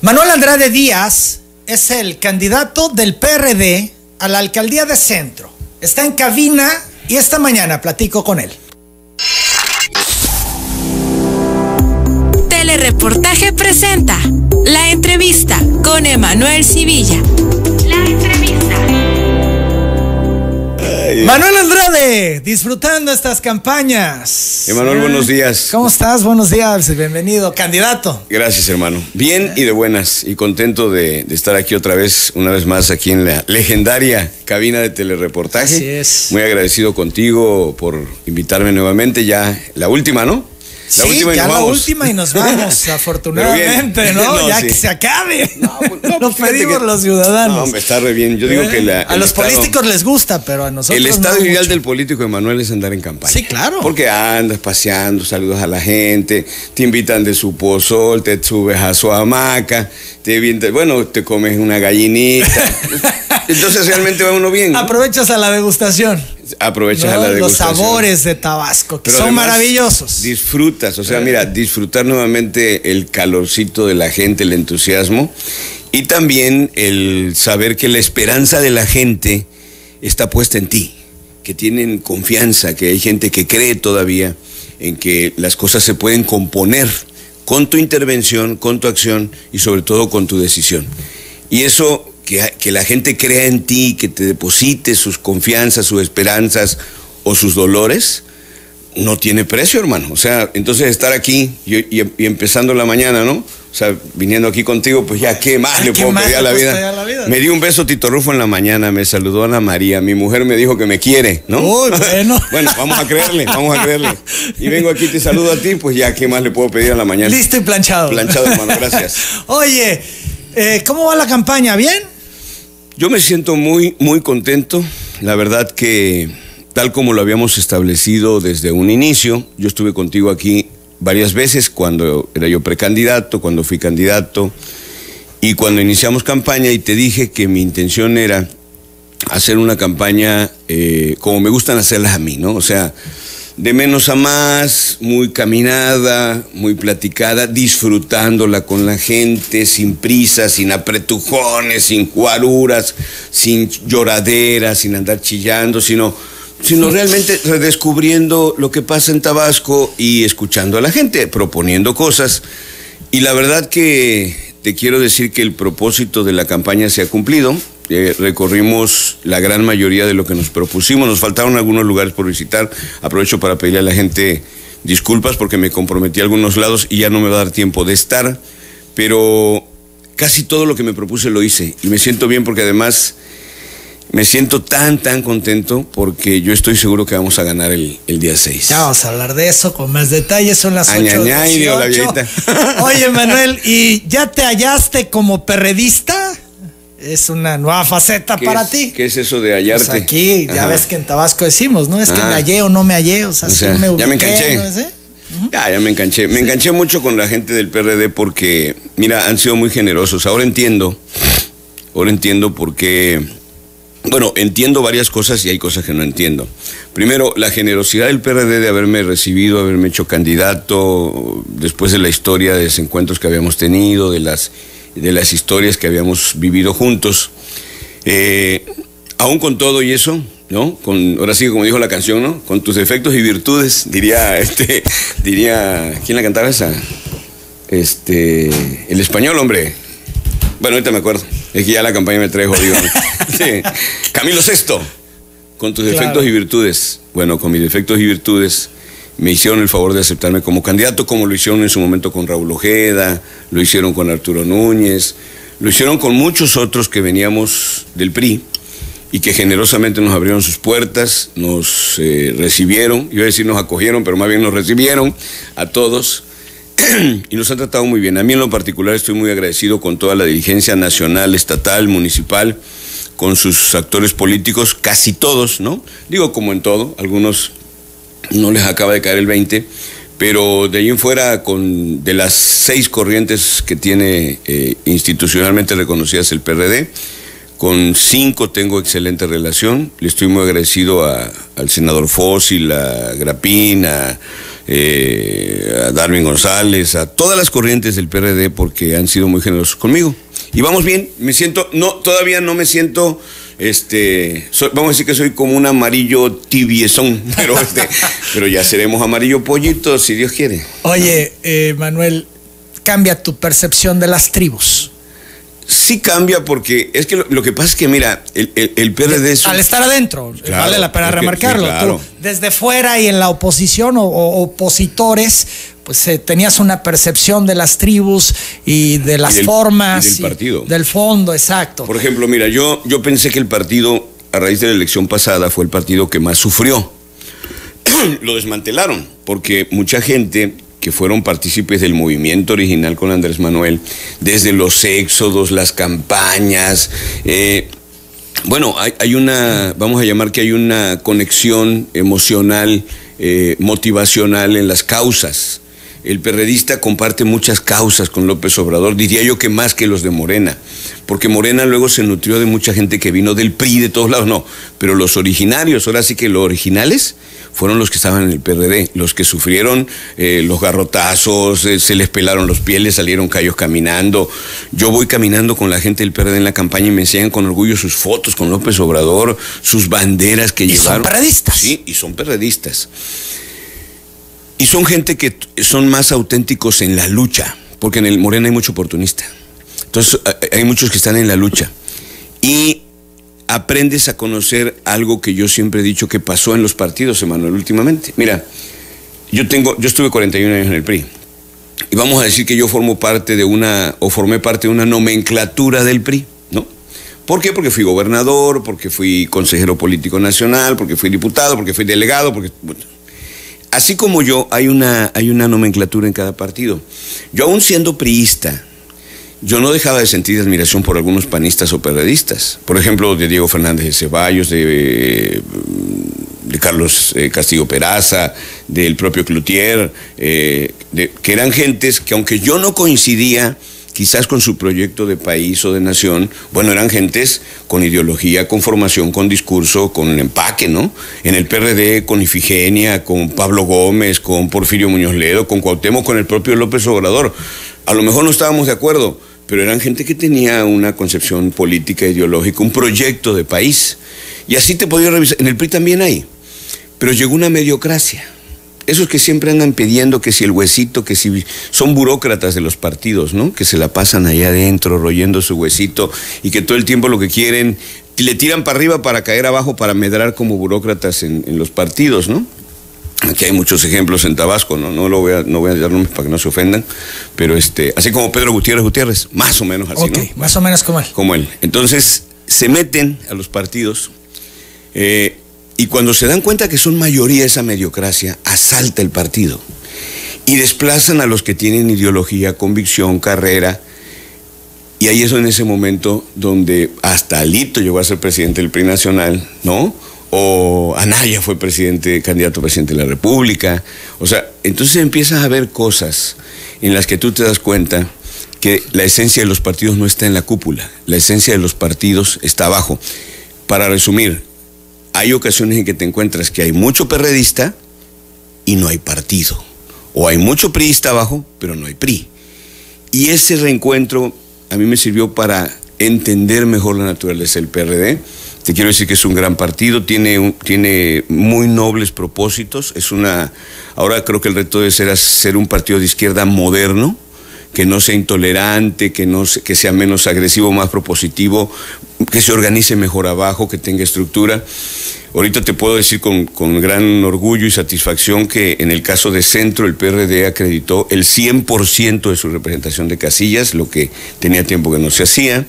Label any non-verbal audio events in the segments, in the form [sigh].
Manuel Andrade Díaz es el candidato del PRD a la alcaldía de Centro. Está en cabina y esta mañana platico con él. Telereportaje presenta la entrevista con Emanuel Civilla. La Manuel Andrade, disfrutando estas campañas. Emanuel, buenos días. ¿Cómo estás? Buenos días, bienvenido, candidato. Gracias, hermano. Bien y de buenas. Y contento de, de estar aquí otra vez, una vez más, aquí en la legendaria cabina de telereportaje. Así es. Muy agradecido contigo por invitarme nuevamente. Ya la última, ¿no? La sí, última y ya nos la vamos. última y nos vamos, [laughs] afortunadamente, [laughs] ¿no? no ya sí. que se acabe. No, pues, no, [laughs] Lo pedimos que, los ciudadanos. No, hombre, está re bien. Yo digo ¿Eh? que la, A los estado, políticos les gusta, pero a nosotros El estado ideal mucho. del político, Emanuel, es andar en campaña. Sí, claro. Porque andas paseando, saludas a la gente, te invitan de su pozol, te subes a su hamaca, te bueno, te comes una gallinita. Entonces realmente va uno bien. Aprovechas a la degustación. Aprovechas ¿no? a la degustación. Los sabores de Tabasco, que Pero son maravillosos. Disfrutas, o sea, mira, disfrutar nuevamente el calorcito de la gente, el entusiasmo y también el saber que la esperanza de la gente está puesta en ti, que tienen confianza, que hay gente que cree todavía en que las cosas se pueden componer con tu intervención, con tu acción y sobre todo con tu decisión. Y eso que, que, la gente crea en ti, que te deposite sus confianzas, sus esperanzas o sus dolores, no tiene precio, hermano. O sea, entonces estar aquí y, y, y empezando la mañana, ¿no? O sea, viniendo aquí contigo, pues ya, ¿qué más Ay, [laughs] le ¿qué puedo más pedir a le la puedes vida? pedir a la vida? Me dio un beso Tito Rufo en la mañana, me saludó Ana María, mi mujer me dijo que me quiere, ¿no? Uy, [laughs] bueno. bueno, vamos a creerle, vamos a creerle. Y vengo aquí, te saludo a ti, pues ya, ¿qué más le puedo pedir a la mañana? Listo y planchado. Planchado, hermano, [laughs] gracias. Oye, eh, ¿cómo va la campaña? ¿Bien? Yo me siento muy, muy contento. La verdad que tal como lo habíamos establecido desde un inicio, yo estuve contigo aquí varias veces cuando era yo precandidato, cuando fui candidato y cuando iniciamos campaña y te dije que mi intención era hacer una campaña eh, como me gustan hacerlas a mí, ¿no? O sea, de menos a más, muy caminada, muy platicada, disfrutándola con la gente, sin prisa, sin apretujones, sin cuaruras, sin lloraderas, sin andar chillando, sino, sino realmente redescubriendo lo que pasa en Tabasco y escuchando a la gente, proponiendo cosas. Y la verdad que te quiero decir que el propósito de la campaña se ha cumplido. Eh, recorrimos la gran mayoría de lo que nos propusimos. Nos faltaron algunos lugares por visitar. Aprovecho para pedirle a la gente disculpas porque me comprometí a algunos lados y ya no me va a dar tiempo de estar. Pero casi todo lo que me propuse lo hice. Y me siento bien porque además me siento tan, tan contento porque yo estoy seguro que vamos a ganar el, el día 6. Ya vamos a hablar de eso con más detalles. Son las 8. Añañay, digo la. Oye, [laughs] Manuel, ¿y ya te hallaste como perredista? Es una nueva faceta para es, ti. ¿Qué es eso de hallarte? Pues aquí, ya Ajá. ves que en Tabasco decimos, ¿no? Es que me hallé o no me hallé, o sea, O sea, sí me ya ubiqué, me enganché. ¿no? ¿Sí? Ya, ya me enganché. Me enganché mucho con la gente del PRD porque, mira, han sido muy generosos. Ahora entiendo, ahora entiendo por qué. Bueno, entiendo varias cosas y hay cosas que no entiendo. Primero, la generosidad del PRD de haberme recibido, haberme hecho candidato, después de la historia de desencuentros que habíamos tenido, de las, de las historias que habíamos vivido juntos. Eh, aún con todo y eso, ¿no? Con, ahora sí, como dijo la canción, ¿no? Con tus defectos y virtudes, diría, [laughs] este, diría, ¿quién la cantaba esa? Este, el español, hombre. Bueno, ahorita me acuerdo. Es que ya la campaña me trae jodido. [laughs] Sí. Camilo Sexto, con tus defectos Claro. y virtudes. Bueno, con mis defectos y virtudes me hicieron el favor de aceptarme como candidato, como lo hicieron en su momento con Raúl Ojeda, lo hicieron con Arturo Núñez, lo hicieron con muchos otros que veníamos del PRI y que generosamente nos abrieron sus puertas, nos eh, recibieron, iba a decir nos acogieron, pero más bien nos recibieron a todos [clears throat] y nos han tratado muy bien. A mí en lo particular estoy muy agradecido con toda la dirigencia nacional, estatal, municipal, con sus actores políticos, casi todos, ¿no? Digo como en todo, algunos no les acaba de caer el 20, pero de ahí en fuera, con, de las seis corrientes que tiene eh, institucionalmente reconocidas el PRD, con cinco tengo excelente relación. Le estoy muy agradecido a- al senador Fósil, a Grapín, a eh, a Darwin González, a todas las corrientes del PRD porque han sido muy generosos conmigo. Y vamos bien, me siento, no, todavía no me siento este, vamos a decir que soy como un amarillo tibiezón, [laughs] pero, este, pero ya seremos amarillo pollito si Dios quiere. Oye, eh, Manuel, cambia tu percepción de las tribus. Sí cambia porque es que lo, que pasa es que, mira, el, el, PRD es... Al estar adentro, vale la pena remarcarlo. desde fuera y en la oposición o, opositores, pues eh, tenías una percepción de las tribus y de las formas. Y del partido. del fondo, exacto. Por ejemplo, mira, yo, yo pensé que el partido, a raíz de la elección pasada, fue el partido que más sufrió. [clears throat] lo desmantelaron, porque mucha gente que fueron partícipes del movimiento original con Andrés Manuel, desde los éxodos, las campañas. Eh, bueno, hay, una, vamos a llamar que hay una conexión emocional, eh, motivacional en las causas. El perredista comparte muchas causas con López Obrador, diría yo que más que los de Morena, porque Morena luego se nutrió de mucha gente que vino del PRI, de todos lados, no, pero los originarios, ahora sí que los originales, fueron los que estaban en el PRD, los que sufrieron eh, los garrotazos, eh, se les pelaron los pieles, salieron callos caminando. Yo voy caminando con la gente del PRD en la campaña y me enseñan con orgullo sus fotos con López Obrador, sus banderas que ¿Y llevaron. Son perredistas. Sí, y son perredistas. Y son gente que son más auténticos en la lucha, porque en el Morena hay mucho oportunista. Entonces, hay muchos que están en la lucha. Y aprendes a conocer algo que yo siempre he dicho que pasó en los partidos, Emanuel, últimamente. Mira, yo tengo, yo estuve 41 años en el PRI. Y vamos a decir que yo formo parte de una, o formé parte de una nomenclatura del PRI, ¿no? ¿Por qué? Porque fui gobernador, porque fui consejero político nacional, porque fui diputado, porque fui delegado, porque. Así como yo, hay una, hay una nomenclatura en cada partido. Yo aún siendo priista, yo no dejaba de sentir admiración por algunos panistas o periodistas. Por ejemplo, de Diego Fernández de Ceballos, de, de Carlos eh, Castillo Peraza, del propio Cloutier, eh, que eran gentes que aunque yo no coincidía quizás con su proyecto de país o de nación, bueno, eran gentes con ideología, con formación, con discurso, con empaque, ¿no? En el PRD, con Ifigenia, con Pablo Gómez, con Porfirio Muñoz Ledo, con Cuauhtémoc, con el propio López Obrador. A lo mejor no estábamos de acuerdo, pero eran gente que tenía una concepción política, ideológica, un proyecto de país. Y así te podía revisar. En el PRI también hay. Pero llegó una mediocracia. Esos que siempre andan pidiendo que si el huesito, que si son burócratas de los partidos, ¿no? Que se la pasan allá adentro royendo su huesito y que todo el tiempo lo que quieren, le tiran para arriba para caer abajo para medrar como burócratas en, en los partidos, ¿no? Aquí hay muchos ejemplos en Tabasco, no, no, lo voy a, no voy a dar nombres para que no se ofendan, pero este, así como Pedro Gutiérrez Gutiérrez, más o menos así, ¿no? más o menos como él. Como él. Entonces, se meten a los partidos eh, y cuando se dan cuenta que son mayoría esa mediocracia, asalta el partido y desplazan a los que tienen ideología, convicción, carrera. Y ahí es en ese momento donde hasta Alito llegó a ser presidente del PRI Nacional, ¿no? o Anaya fue presidente, candidato a presidente de la República. O sea, entonces empiezas a ver cosas en las que tú te das cuenta que la esencia de los partidos no está en la cúpula, la esencia de los partidos está abajo. Para resumir, hay ocasiones en que te encuentras que hay mucho perredista y no hay partido. O hay mucho priista abajo, pero no hay PRI. Y ese reencuentro a mí me sirvió para entender mejor la naturaleza del PRD te quiero decir que es un gran partido, tiene, tiene muy nobles propósitos. Es una. Ahora creo que el reto debe ser ser un partido de izquierda moderno, que no sea intolerante, que, no, que sea menos agresivo, más propositivo, que se organice mejor abajo, que tenga estructura. Ahorita te puedo decir con, con, gran orgullo y satisfacción que en el caso de Centro el PRD acreditó el 100% de su representación de casillas, lo que tenía tiempo que no se hacía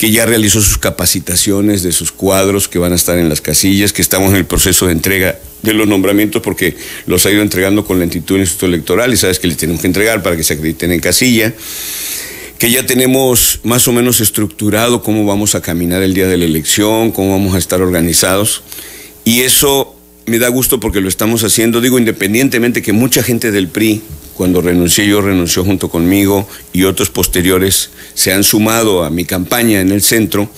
que ya realizó sus capacitaciones de sus cuadros que van a estar en las casillas, que estamos en el proceso de entrega de los nombramientos porque los ha ido entregando con lentitud en el Instituto Electoral y sabes que les tenemos que entregar para que se acrediten en casilla, que ya tenemos más o menos estructurado cómo vamos a caminar el día de la elección, cómo vamos a estar organizados y eso me da gusto porque lo estamos haciendo, digo independientemente que mucha gente del PRI cuando renuncié yo renunció junto conmigo y otros posteriores se han sumado a mi campaña en el centro.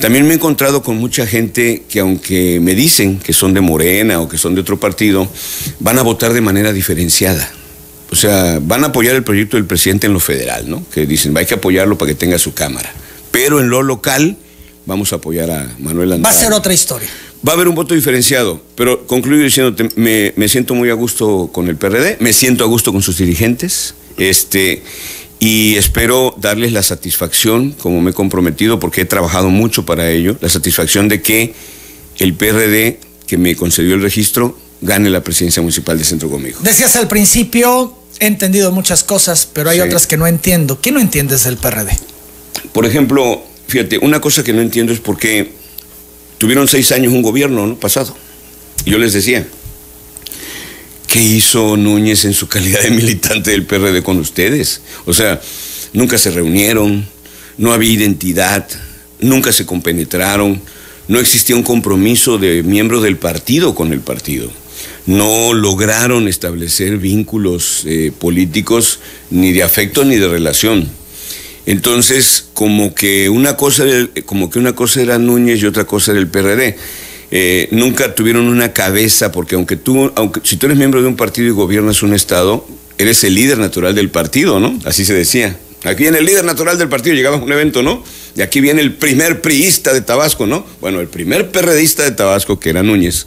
También me he encontrado con mucha gente que aunque me dicen que son de Morena o que son de otro partido, van a votar de manera diferenciada. O sea, van a apoyar el proyecto del presidente en lo federal, ¿no? Que dicen, hay que apoyarlo para que tenga su cámara. Pero en lo local vamos a apoyar a Manuel Andrade. Va a ser otra historia. Va a haber un voto diferenciado, pero concluyo diciéndote, me, me siento muy a gusto con el PRD, me siento a gusto con sus dirigentes, este, y espero darles la satisfacción, como me he comprometido, porque he trabajado mucho para ello, la satisfacción de que el PRD que me concedió el registro gane la presidencia municipal de Centro conmigo. Decías al principio, he entendido muchas cosas, pero hay otras que no entiendo. ¿Qué no entiendes del PRD? Por ejemplo, fíjate, una cosa que no entiendo es por qué tuvieron seis años un gobierno ¿no? pasado. Y yo les decía, ¿Qué hizo Núñez en su calidad de militante del PRD con ustedes? O sea, nunca se reunieron, no había identidad, nunca se compenetraron, no existía un compromiso de miembros del partido con el partido. No lograron establecer vínculos eh, políticos ni de afecto ni de relación. Entonces, como que una cosa, como que una cosa era Núñez y otra cosa era el PRD. Eh, nunca tuvieron una cabeza, porque aunque tú, aunque si tú eres miembro de un partido y gobiernas un estado, eres el líder natural del partido, ¿no? Así se decía. Aquí viene el líder natural del partido, llegaba a un evento, ¿no? Y aquí viene el primer priista de Tabasco, ¿no? Bueno, el primer perredista de Tabasco, que era Núñez,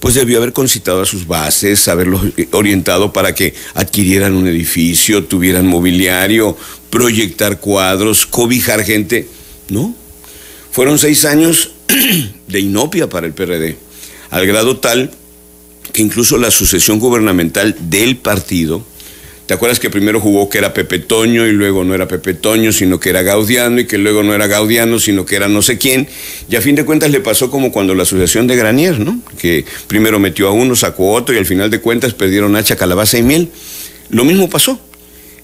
pues debió haber concitado a sus bases, haberlos orientado para que adquirieran un edificio, tuvieran mobiliario, proyectar cuadros, cobijar gente. No. Fueron seis años [clears throat] de inopia para el PRD, al grado tal que incluso la sucesión gubernamental del partido, ¿te acuerdas que primero jugó que era Pepe Toño y luego no era Pepe Toño, sino que era Gaudiano y que luego no era Gaudiano, sino que era no sé quién? Y a fin de cuentas le pasó como cuando la asociación de Granier, ¿no? Que primero metió a uno, sacó a otro y al final de cuentas perdieron hacha, calabaza y miel. Lo mismo pasó.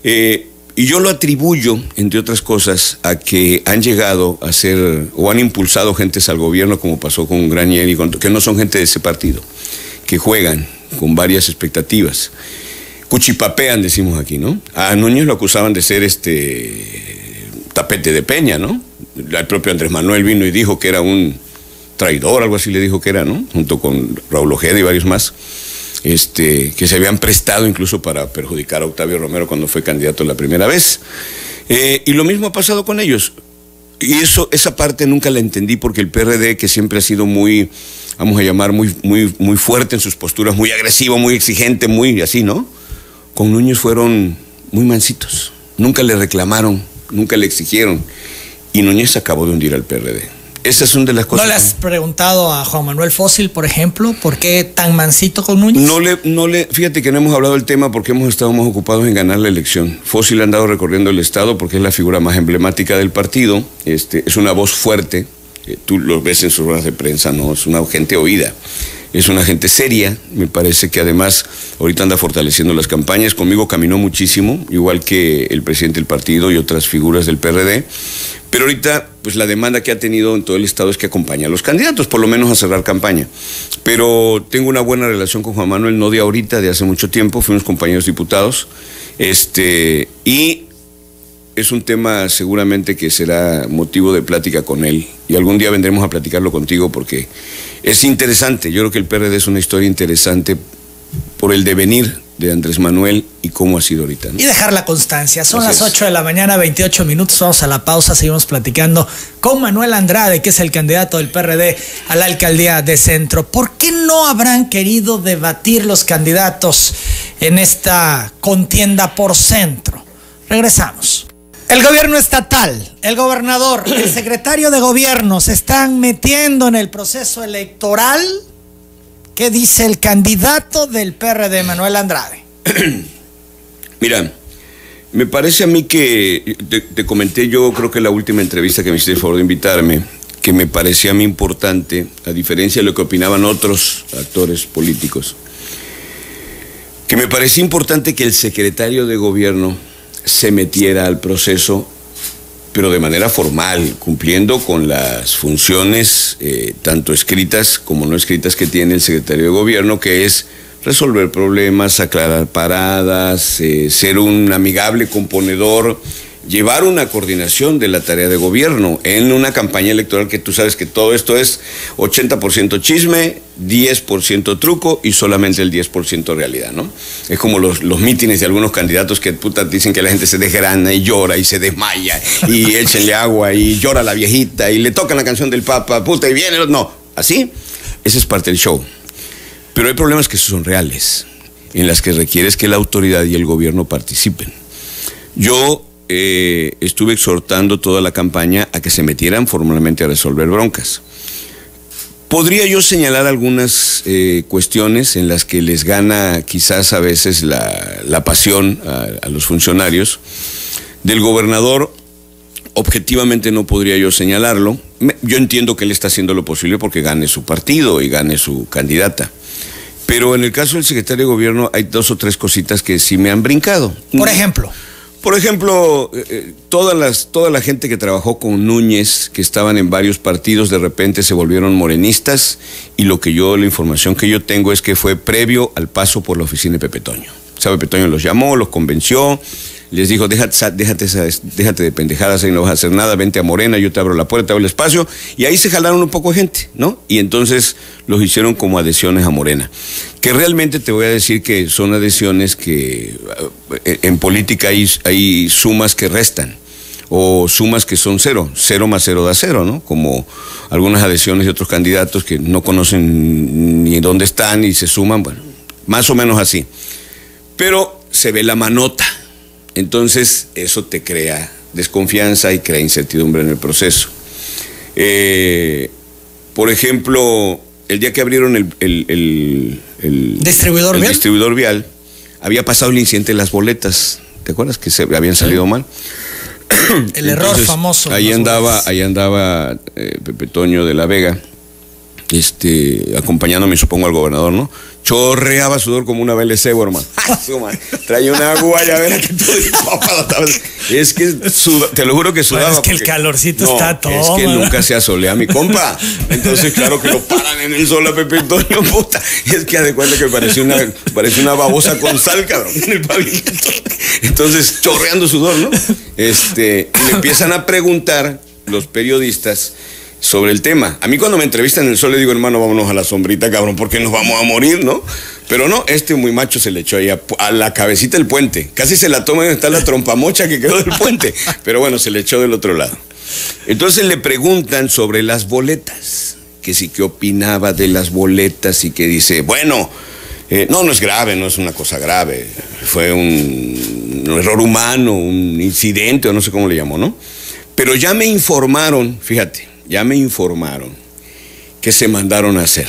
Eh, y yo lo atribuyo, entre otras cosas, a que han llegado a ser o han impulsado gentes al gobierno, como pasó con Granier y con, que no son gente de ese partido, que juegan con varias expectativas. Cuchipapean, decimos aquí, ¿no? A Núñez lo acusaban de ser este tapete de peña, ¿no? El propio Andrés Manuel vino y dijo que era un traidor, algo así le dijo que era, ¿no? Junto con Raúl Ojeda y varios más este, que se habían prestado incluso para perjudicar a Octavio Romero cuando fue candidato la primera vez. Eh, y lo mismo ha pasado con ellos. Y eso, esa parte nunca la entendí porque el PRD, que siempre ha sido muy, vamos a llamar, muy, muy, muy fuerte en sus posturas, muy agresivo, muy exigente, muy así, ¿no? Con Núñez fueron muy mansitos. Nunca le reclamaron, nunca le exigieron. Y Núñez acabó de hundir al PRD. Esa es una de las cosas. ¿No le has preguntado a Juan Manuel Fósil, por ejemplo, por qué tan mansito con Núñez? No le, no le, fíjate que no hemos hablado del tema porque hemos estado más ocupados en ganar la elección. Fósil ha andado recorriendo el Estado porque es la figura más emblemática del partido, este, es una voz fuerte, eh, tú lo ves en sus ruedas de prensa, no, es una gente oída. Es una gente seria, me parece que además ahorita anda fortaleciendo las campañas. Conmigo caminó muchísimo, igual que el presidente del partido y otras figuras del PRD. Pero ahorita, pues la demanda que ha tenido en todo el estado es que acompañe a los candidatos, por lo menos a cerrar campaña. Pero tengo una buena relación con Juan Manuel, no de ahorita, de hace mucho tiempo, fuimos compañeros diputados. Este, y es un tema seguramente que será motivo de plática con él. Y algún día vendremos a platicarlo contigo porque es interesante. Yo creo que el PRD es una historia interesante por el devenir de Andrés Manuel y cómo ha sido ahorita. Y dejar la constancia. Son las 8 de la mañana, 28 minutos. Vamos a la pausa, seguimos platicando con Manuel Andrade, que es el candidato del PRD a la alcaldía de Centro. ¿Por qué no habrán querido debatir los candidatos en esta contienda por Centro? Regresamos. El gobierno estatal, el gobernador, el [clears throat] secretario de gobierno se están metiendo en el proceso electoral ¿Qué dice el candidato del PRD, Manuel Andrade? [clears throat] Mira, me parece a mí que, te, comenté yo creo que la última entrevista que me hiciste el favor de invitarme, que me parecía a mí importante, a diferencia de lo que opinaban otros actores políticos, que me parecía importante que el secretario de gobierno se metiera al proceso pero de manera formal, cumpliendo con las funciones eh, tanto escritas como no escritas que tiene el secretario de gobierno, que es resolver problemas, aclarar paradas, eh, ser un amigable componedor llevar una coordinación de la tarea de gobierno en una campaña electoral que tú sabes que todo esto es 80% chisme, 10% truco y solamente el 10% realidad, ¿no? Es como los, los mítines de algunos candidatos que puta dicen que la gente se desgrana y llora y se desmaya y [laughs] échenle agua y llora la viejita y le tocan la canción del Papa, puta, y viene, no, así, esa es parte del show. Pero hay problemas que son reales, en las que requieres que la autoridad y el gobierno participen. Yo eh, estuve exhortando toda la campaña a que se metieran formalmente a resolver broncas. Podría yo señalar algunas eh, cuestiones en las que les gana quizás a veces la, pasión a, los funcionarios. Del gobernador, objetivamente no podría yo señalarlo. Yo entiendo que él está haciendo lo posible porque gane su partido y gane su candidata. Pero en el caso del secretario de gobierno hay dos o tres cositas que sí me han brincado. Por ejemplo. Por ejemplo, eh, eh, toda la gente que trabajó con Núñez, que estaban en varios partidos, de repente se volvieron morenistas y lo que yo, la información que yo tengo es que fue previo al paso por la oficina de Pepe Toño. Sabe, Pepe Toño los llamó, los convenció, les dijo, déjate, déjate, déjate de pendejadas ahí no vas a hacer nada, vente a Morena, yo te abro la puerta, abro el espacio. Y ahí se jalaron un poco de gente, ¿no? Y entonces los hicieron como adhesiones a Morena. Que realmente te voy a decir que son adhesiones que eh, en política hay, hay sumas que restan o sumas que son cero, cero más cero da cero, ¿no? Como algunas adhesiones de otros candidatos que no conocen ni dónde están y se suman, bueno, más o menos así. Pero se ve la manota, entonces, eso te crea desconfianza y crea incertidumbre en el proceso. Eh, por ejemplo, el día que abrieron el, ¿Distribuidor, vial? distribuidor vial, había pasado el incidente de las boletas. ¿Te acuerdas que se habían salido mal? [clears throat] El error famoso. Ahí andaba, ahí andaba eh, Pepe Toño de la Vega, este, acompañándome, supongo, al gobernador, ¿no? Chorreaba sudor como una BLC, hermano. [laughs] Traía una guayabera que todo empapado. [laughs] Es que te lo juro que sudaba. es que el calorcito está todo. Es que nunca se asolea mi compa. Entonces, claro que lo paran en el sol a Pepe Antonio, puta. Es que de cuenta que parecía una, parecía una babosa con sal, cabrón, en el pavimento. Entonces, chorreando sudor, ¿no? Este, me empiezan a preguntar los periodistas sobre el tema. A mí cuando me entrevistan en el sol le digo, hermano, vámonos a la sombrita, cabrón, porque nos vamos a morir, ¿no? Pero no, este muy macho se le echó ahí a, la cabecita del puente. Casi se la toma y está la trompa mocha que quedó del puente. Pero bueno, se le echó del otro lado. Entonces le preguntan sobre las boletas, que sí que opinaba de las boletas y que dice, bueno, eh, no, no es grave, no es una cosa grave. Fue un, un error humano, un incidente, o no sé cómo le llamó, ¿no? Pero ya me informaron, fíjate, ya me informaron que se mandaron a hacer.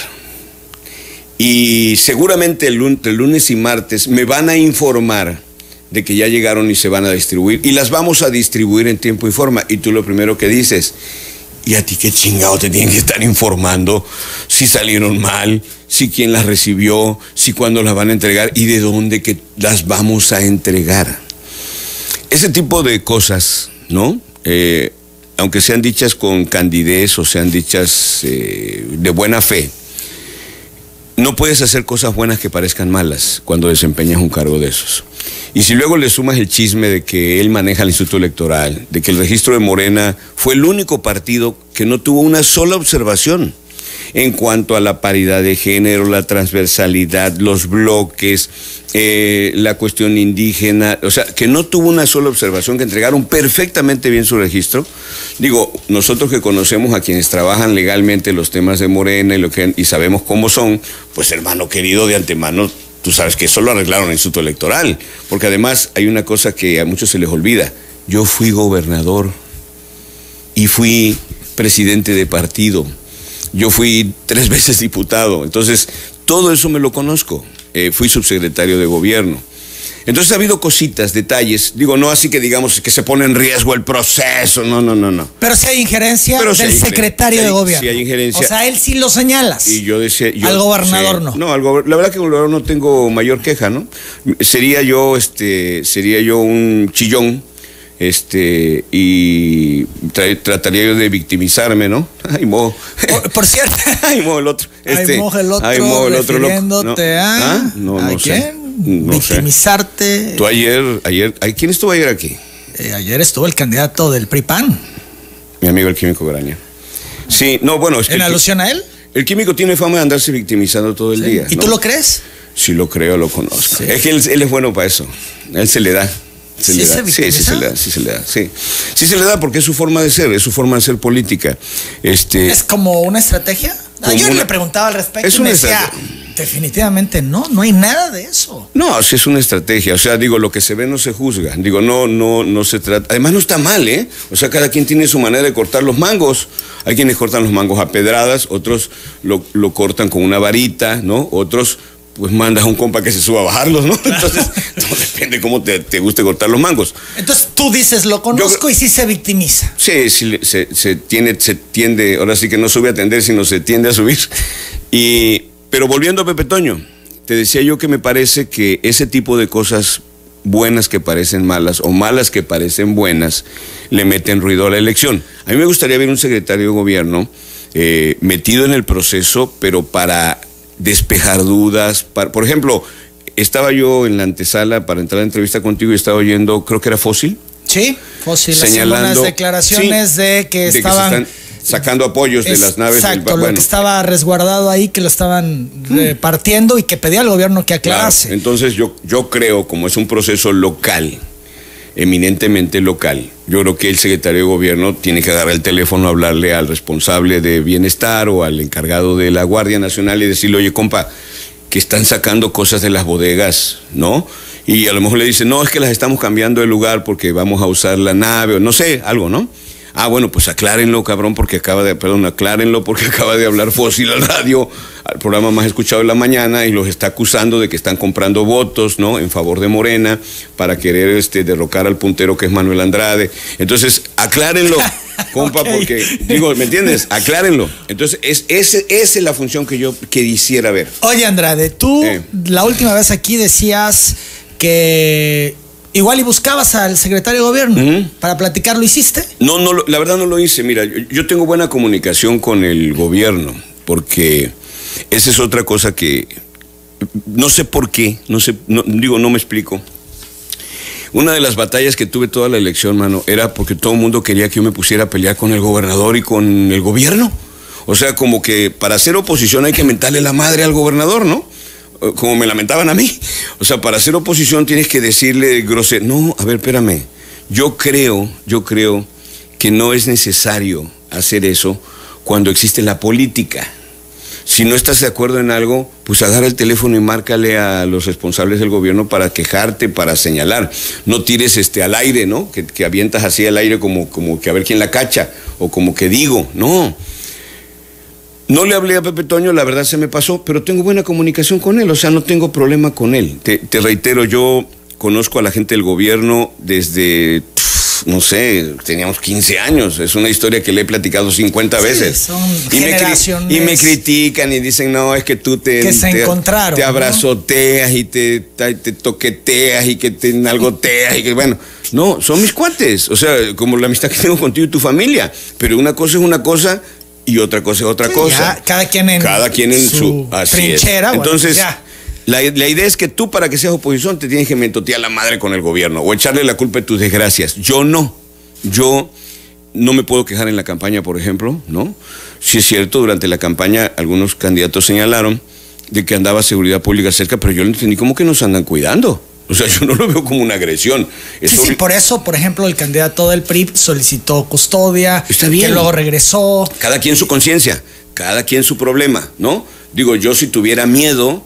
Y seguramente el lunes, y martes me van a informar de que ya llegaron y se van a distribuir. Y las vamos a distribuir en tiempo y forma. Y tú lo primero que dices, ¿y a ti qué chingado te tienen que estar informando si salieron mal, si quién las recibió, si cuándo las van a entregar y de dónde que las vamos a entregar? Ese tipo de cosas, ¿no? Eh, aunque sean dichas con candidez o sean dichas eh, de buena fe, no puedes hacer cosas buenas que parezcan malas cuando desempeñas un cargo de esos. Y si luego le sumas el chisme de que él maneja el Instituto Electoral, de que el registro de Morena fue el único partido que no tuvo una sola observación en cuanto a la paridad de género, la transversalidad, los bloques, eh, la cuestión indígena, o sea, que no tuvo una sola observación, que entregaron perfectamente bien su registro. Digo, nosotros que conocemos a quienes trabajan legalmente los temas de Morena y, lo que, y sabemos cómo son, pues hermano querido, de antemano, tú sabes que eso lo arreglaron el Instituto Electoral, porque además hay una cosa que a muchos se les olvida. Yo fui gobernador y fui presidente de partido. Yo fui tres [laughs] veces diputado. Entonces, todo eso me lo conozco. Eh, fui subsecretario de gobierno. Entonces ha habido cositas, detalles, digo, no así que digamos que se pone en riesgo el proceso, no, no, no, no. Pero si hay injerencia del secretario de gobierno. Sí hay injerencia. O sea, él sí lo señalas. Y yo decía... al gobernador no. No, la verdad que al gobernador no tengo mayor queja, ¿no? Sería yo, este, sería yo un chillón, este, y trataría yo de victimizarme, ¿no? [laughs] Ay, mo. Por, cierto. [laughs] Ay, mo el otro. Este, ay, mo el otro. Ay, mo el otro. No, a. ¿Ah? No, no sé. Victimizarte. Tú ayer, ayer, ¿quién estuvo ayer aquí? eh, ayer estuvo el candidato del PRI-PAN. Mi amigo el químico Graña. Sí, no, bueno, es que... ¿En alusión a él? El químico tiene fama de andarse victimizando todo el día. ¿Y ¿no? tú lo crees? Sí, lo creo, lo conozco. Es que él, él es bueno para eso. Él se le da. Se ¿Sí le se da. Sí, sí victimiza? se le da, sí se le da, sí. Sí se le da porque es su forma de ser, es su forma de ser política. Este, ¿Es como una estrategia? Como Ayer una- le preguntaba al respecto Es y me decía, estrategia. definitivamente no, no hay nada de eso. No, sí es una estrategia. O sea, digo, lo que se ve no se juzga. Digo, no, no, no se trata. Además, no está mal, ¿eh? O sea, cada quien tiene su manera de cortar los mangos. Hay quienes cortan los mangos a pedradas, otros lo, lo cortan con una varita, ¿no? Otros, pues mandas a un compa que se suba a bajarlos, ¿no? [laughs] Entonces, todo depende cómo te, te guste cortar los mangos. Entonces tú dices, lo conozco y sí se victimiza. Sí, sí, se, se tiene, se tiende, ahora sí que no sube a tender, sino se tiende a subir. Y, pero volviendo a Pepe Toño, te decía yo que me parece que ese tipo de cosas buenas que parecen malas o malas que parecen buenas le meten ruido a la elección. A mí me gustaría ver un secretario de gobierno eh, metido en el proceso, pero para despejar dudas. para- por ejemplo, estaba yo en la antesala para entrar a la entrevista contigo y estaba oyendo, creo que era Fósil, Sí, fósil, señalando unas declaraciones sí, de que de se estaban están sacando apoyos de las naves Exacto, lo bueno, Hmm. que estaba resguardado ahí, que lo estaban repartiendo y que pedía al gobierno que claro. aclarase. entonces yo yo creo como es un proceso local eminentemente local. Yo creo que el secretario de gobierno tiene que agarrar el teléfono hablarle al responsable de bienestar o al encargado de la Guardia Nacional y decirle oye compa que están sacando cosas de las bodegas no y a lo mejor le dice no es que las estamos cambiando de lugar porque vamos a usar la nave o no sé algo no Ah, bueno, pues aclárenlo, cabrón, porque acaba de, perdón, aclárenlo porque [laughs] acaba de hablar Fósil al radio, al programa más escuchado de la mañana, y los está acusando de que están comprando votos, ¿no? En favor de Morena, para querer este, derrocar al puntero que es Manuel Andrade. Entonces, aclárenlo, [laughs] compa, porque, digo, ¿me entiendes? [laughs] Aclárenlo. Entonces, es, ese, esa es la función que yo quisiera ver. Oye, Andrade, tú Eh. la última vez aquí decías que igual y buscabas al secretario de gobierno para platicar, ¿lo hiciste? No, no, la verdad no lo hice. Mira, yo, yo tengo buena comunicación con el gobierno, porque esa es otra cosa que no sé por qué, no sé, no- digo, no me explico. Una de las batallas que tuve toda la elección, mano, era porque todo el mundo quería que yo me pusiera a pelear con el gobernador y con el gobierno. O sea, como que para hacer oposición hay que mentarle la madre al gobernador, ¿no? Eh, Como me lamentaban a mí. O sea, para hacer oposición tienes que decirle grosero. No, a ver, espérame. Yo creo, yo creo que no es necesario hacer eso cuando existe la política. Si no estás de acuerdo en algo, pues agarra el teléfono y márcale a los responsables del gobierno para quejarte, para señalar. No tires este al aire, ¿no? Que, que avientas así al aire como, como que a ver quién la cacha, o como que digo, no. No le hablé a Pepe Toño, la verdad se me pasó, pero tengo buena comunicación con él, o sea, no tengo problema con él. Te, te reitero, yo conozco a la gente del gobierno desde, no sé, teníamos 15 años, es una historia que le he platicado 50 Sí, veces. son y, me y me critican y dicen, no, es que tú te, Que se te, encontraron, te ¿no? abrazoteas y te, te, te toqueteas y que te nalgoteas y que, bueno, no, son mis cuates, o sea, como la amistad que tengo contigo y tu familia, pero una cosa es una cosa y otra cosa es otra Sí, cosa. ya, cada quien en Cada quien en su su, así trinchera, bueno, Entonces, ya. La, la idea es que tú para que seas oposición te tienes que mentotear la madre con el gobierno o echarle la culpa de tus desgracias. Yo no. Yo no me puedo quejar en la campaña, por ejemplo, ¿no? Si es cierto, durante la campaña algunos candidatos señalaron de que andaba seguridad pública cerca, pero yo no entendí cómo que nos andan cuidando. O sea, yo no lo veo como una agresión. Es Sí, sí, por eso, por ejemplo, el candidato del PRI solicitó custodia, Está bien. que luego regresó. Cada quien su conciencia, cada quien su problema, ¿no? Digo, yo si tuviera miedo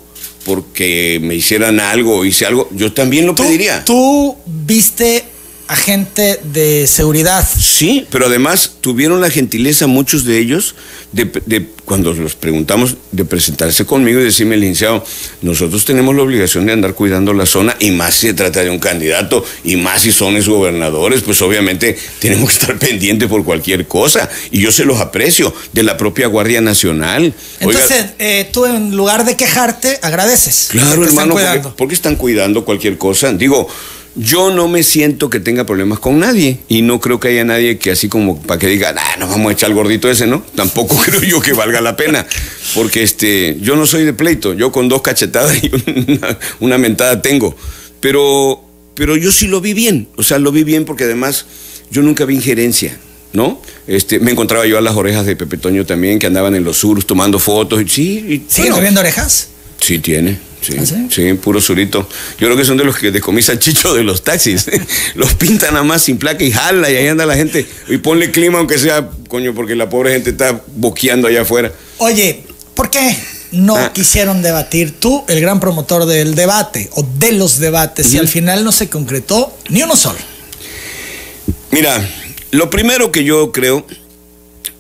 porque me hicieran algo hice algo, yo también lo ¿Tú, pediría. tú viste a gente de seguridad. Sí, pero además tuvieron la gentileza muchos de ellos de, de- cuando los preguntamos de presentarse conmigo y decirme, licenciado, nosotros tenemos la obligación de andar cuidando la zona y más si se trata de un candidato y más si son ex gobernadores, pues obviamente tenemos que estar pendientes por cualquier cosa y yo se los aprecio de la propia Guardia Nacional. Oiga, Entonces, eh, tú en lugar de quejarte, agradeces. Claro, están hermano, porque están cuidando cualquier cosa. Digo, yo no me siento que tenga problemas con nadie y no creo que haya nadie que así como para que diga, ah, nos vamos a echar al gordito ese, ¿no? [laughs] Tampoco [laughs] creo yo que valga la pena, porque este, yo no soy de pleito, yo con dos cachetadas y [laughs] una, una mentada tengo, pero pero yo sí lo vi bien, o sea, lo vi bien porque además yo nunca vi injerencia. ¿no? Este, me encontraba yo a las orejas de Pepe Toño también, que andaban en los surus tomando fotos. Y, sí, y, ¿Sigue bueno, orejas? Sí, tiene. Sí, ¿Ah, sí? puro surito. Yo creo que son de los que decomisa chicho de los taxis. [laughs] los pintan nada más sin placa y jala y ahí anda la gente. Y ponle clima aunque sea, coño, porque la pobre gente está boqueando allá afuera. Oye, ¿por qué no ah. quisieron debatir? Tú, el gran promotor del debate o de los debates, y al final no se concretó ni uno solo. Mira, lo primero que yo creo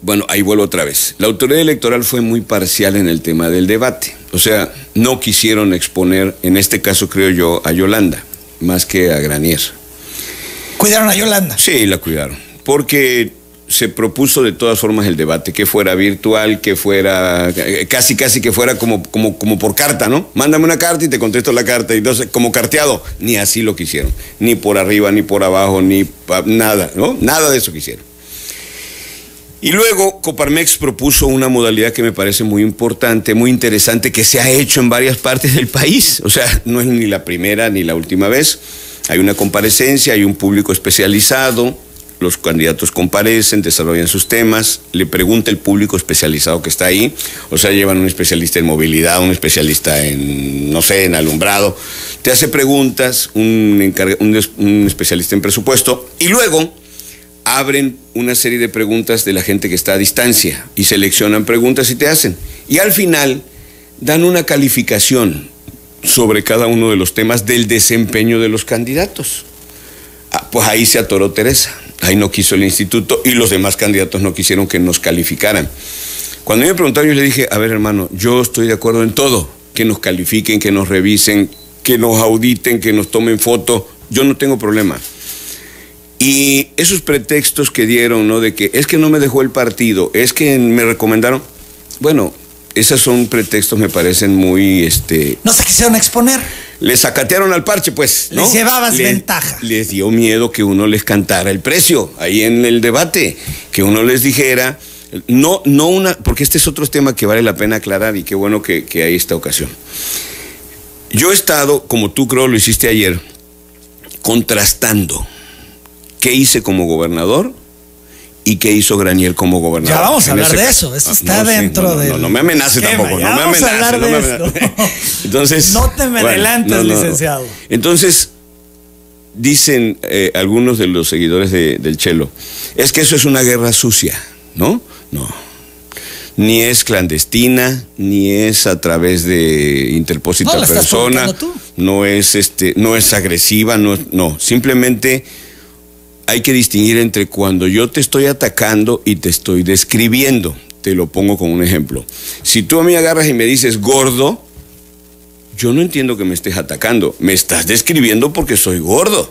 bueno, ahí vuelvo otra vez. La autoridad electoral fue muy parcial en el tema del debate. O sea, no quisieron exponer, en este caso creo yo, a Yolanda, más que a Granier. ¿Cuidaron a Yolanda? Sí, la cuidaron. Porque se propuso de todas formas el debate, que fuera virtual, que fuera, casi casi que fuera como, como, como por carta, ¿no? Mándame una carta y te contesto la carta. Y entonces, como carteado, ni así lo quisieron. Ni por arriba, ni por abajo, ni nada, ¿no? Nada de eso quisieron. Y luego Coparmex propuso una modalidad que me parece muy importante, muy interesante, que se ha hecho en varias partes del país. O sea, no es ni la primera ni la última vez. Hay una comparecencia, hay un público especializado, los candidatos comparecen, desarrollan sus temas, le pregunta el público especializado que está ahí, o sea, llevan un especialista en movilidad, un especialista en, no sé, en alumbrado, te hace preguntas, un, un especialista en presupuesto, y luego abren una serie de preguntas de la gente que está a distancia y seleccionan preguntas y te hacen. Y al final dan una calificación sobre cada uno de los temas del desempeño de los candidatos. Ah, pues ahí se atoró Teresa, ahí no quiso el instituto y los demás candidatos no quisieron que nos calificaran. Cuando me preguntaron, yo le dije, a ver hermano, yo estoy de acuerdo en todo, que nos califiquen, que nos revisen, que nos auditen, que nos tomen foto, yo no tengo problema. Y esos pretextos que dieron, ¿no? De que es que no me dejó el partido, es que me recomendaron. Bueno, esos son pretextos, me parecen muy. este No se quisieron exponer. Les sacatearon al parche, pues. ¿no? Les llevabas ventaja. Les dio miedo que uno les cantara el precio ahí en el debate, que uno les dijera. No, no una. Porque este es otro tema que vale la pena aclarar y qué bueno que, que hay esta ocasión. Yo he estado, como tú creo lo hiciste ayer, contrastando qué hice como gobernador y qué hizo Granier como gobernador. Ya vamos a hablar de eso, esto ah, está dentro de. No, no, me amenace tampoco, no me amenace. no, me [laughs] Entonces, no te me adelantes, licenciado. Entonces, dicen eh, algunos de los seguidores del Chelo, es que eso es una guerra sucia, ¿no? No. Ni es clandestina, ni es a través de interpósita persona, no es este, no es agresiva, no, no, simplemente hay que distinguir entre cuando yo te estoy atacando y te estoy describiendo. Te lo pongo como un ejemplo. Si tú a mí agarras y me dices gordo, yo no entiendo que me estés atacando. Me estás describiendo porque soy gordo.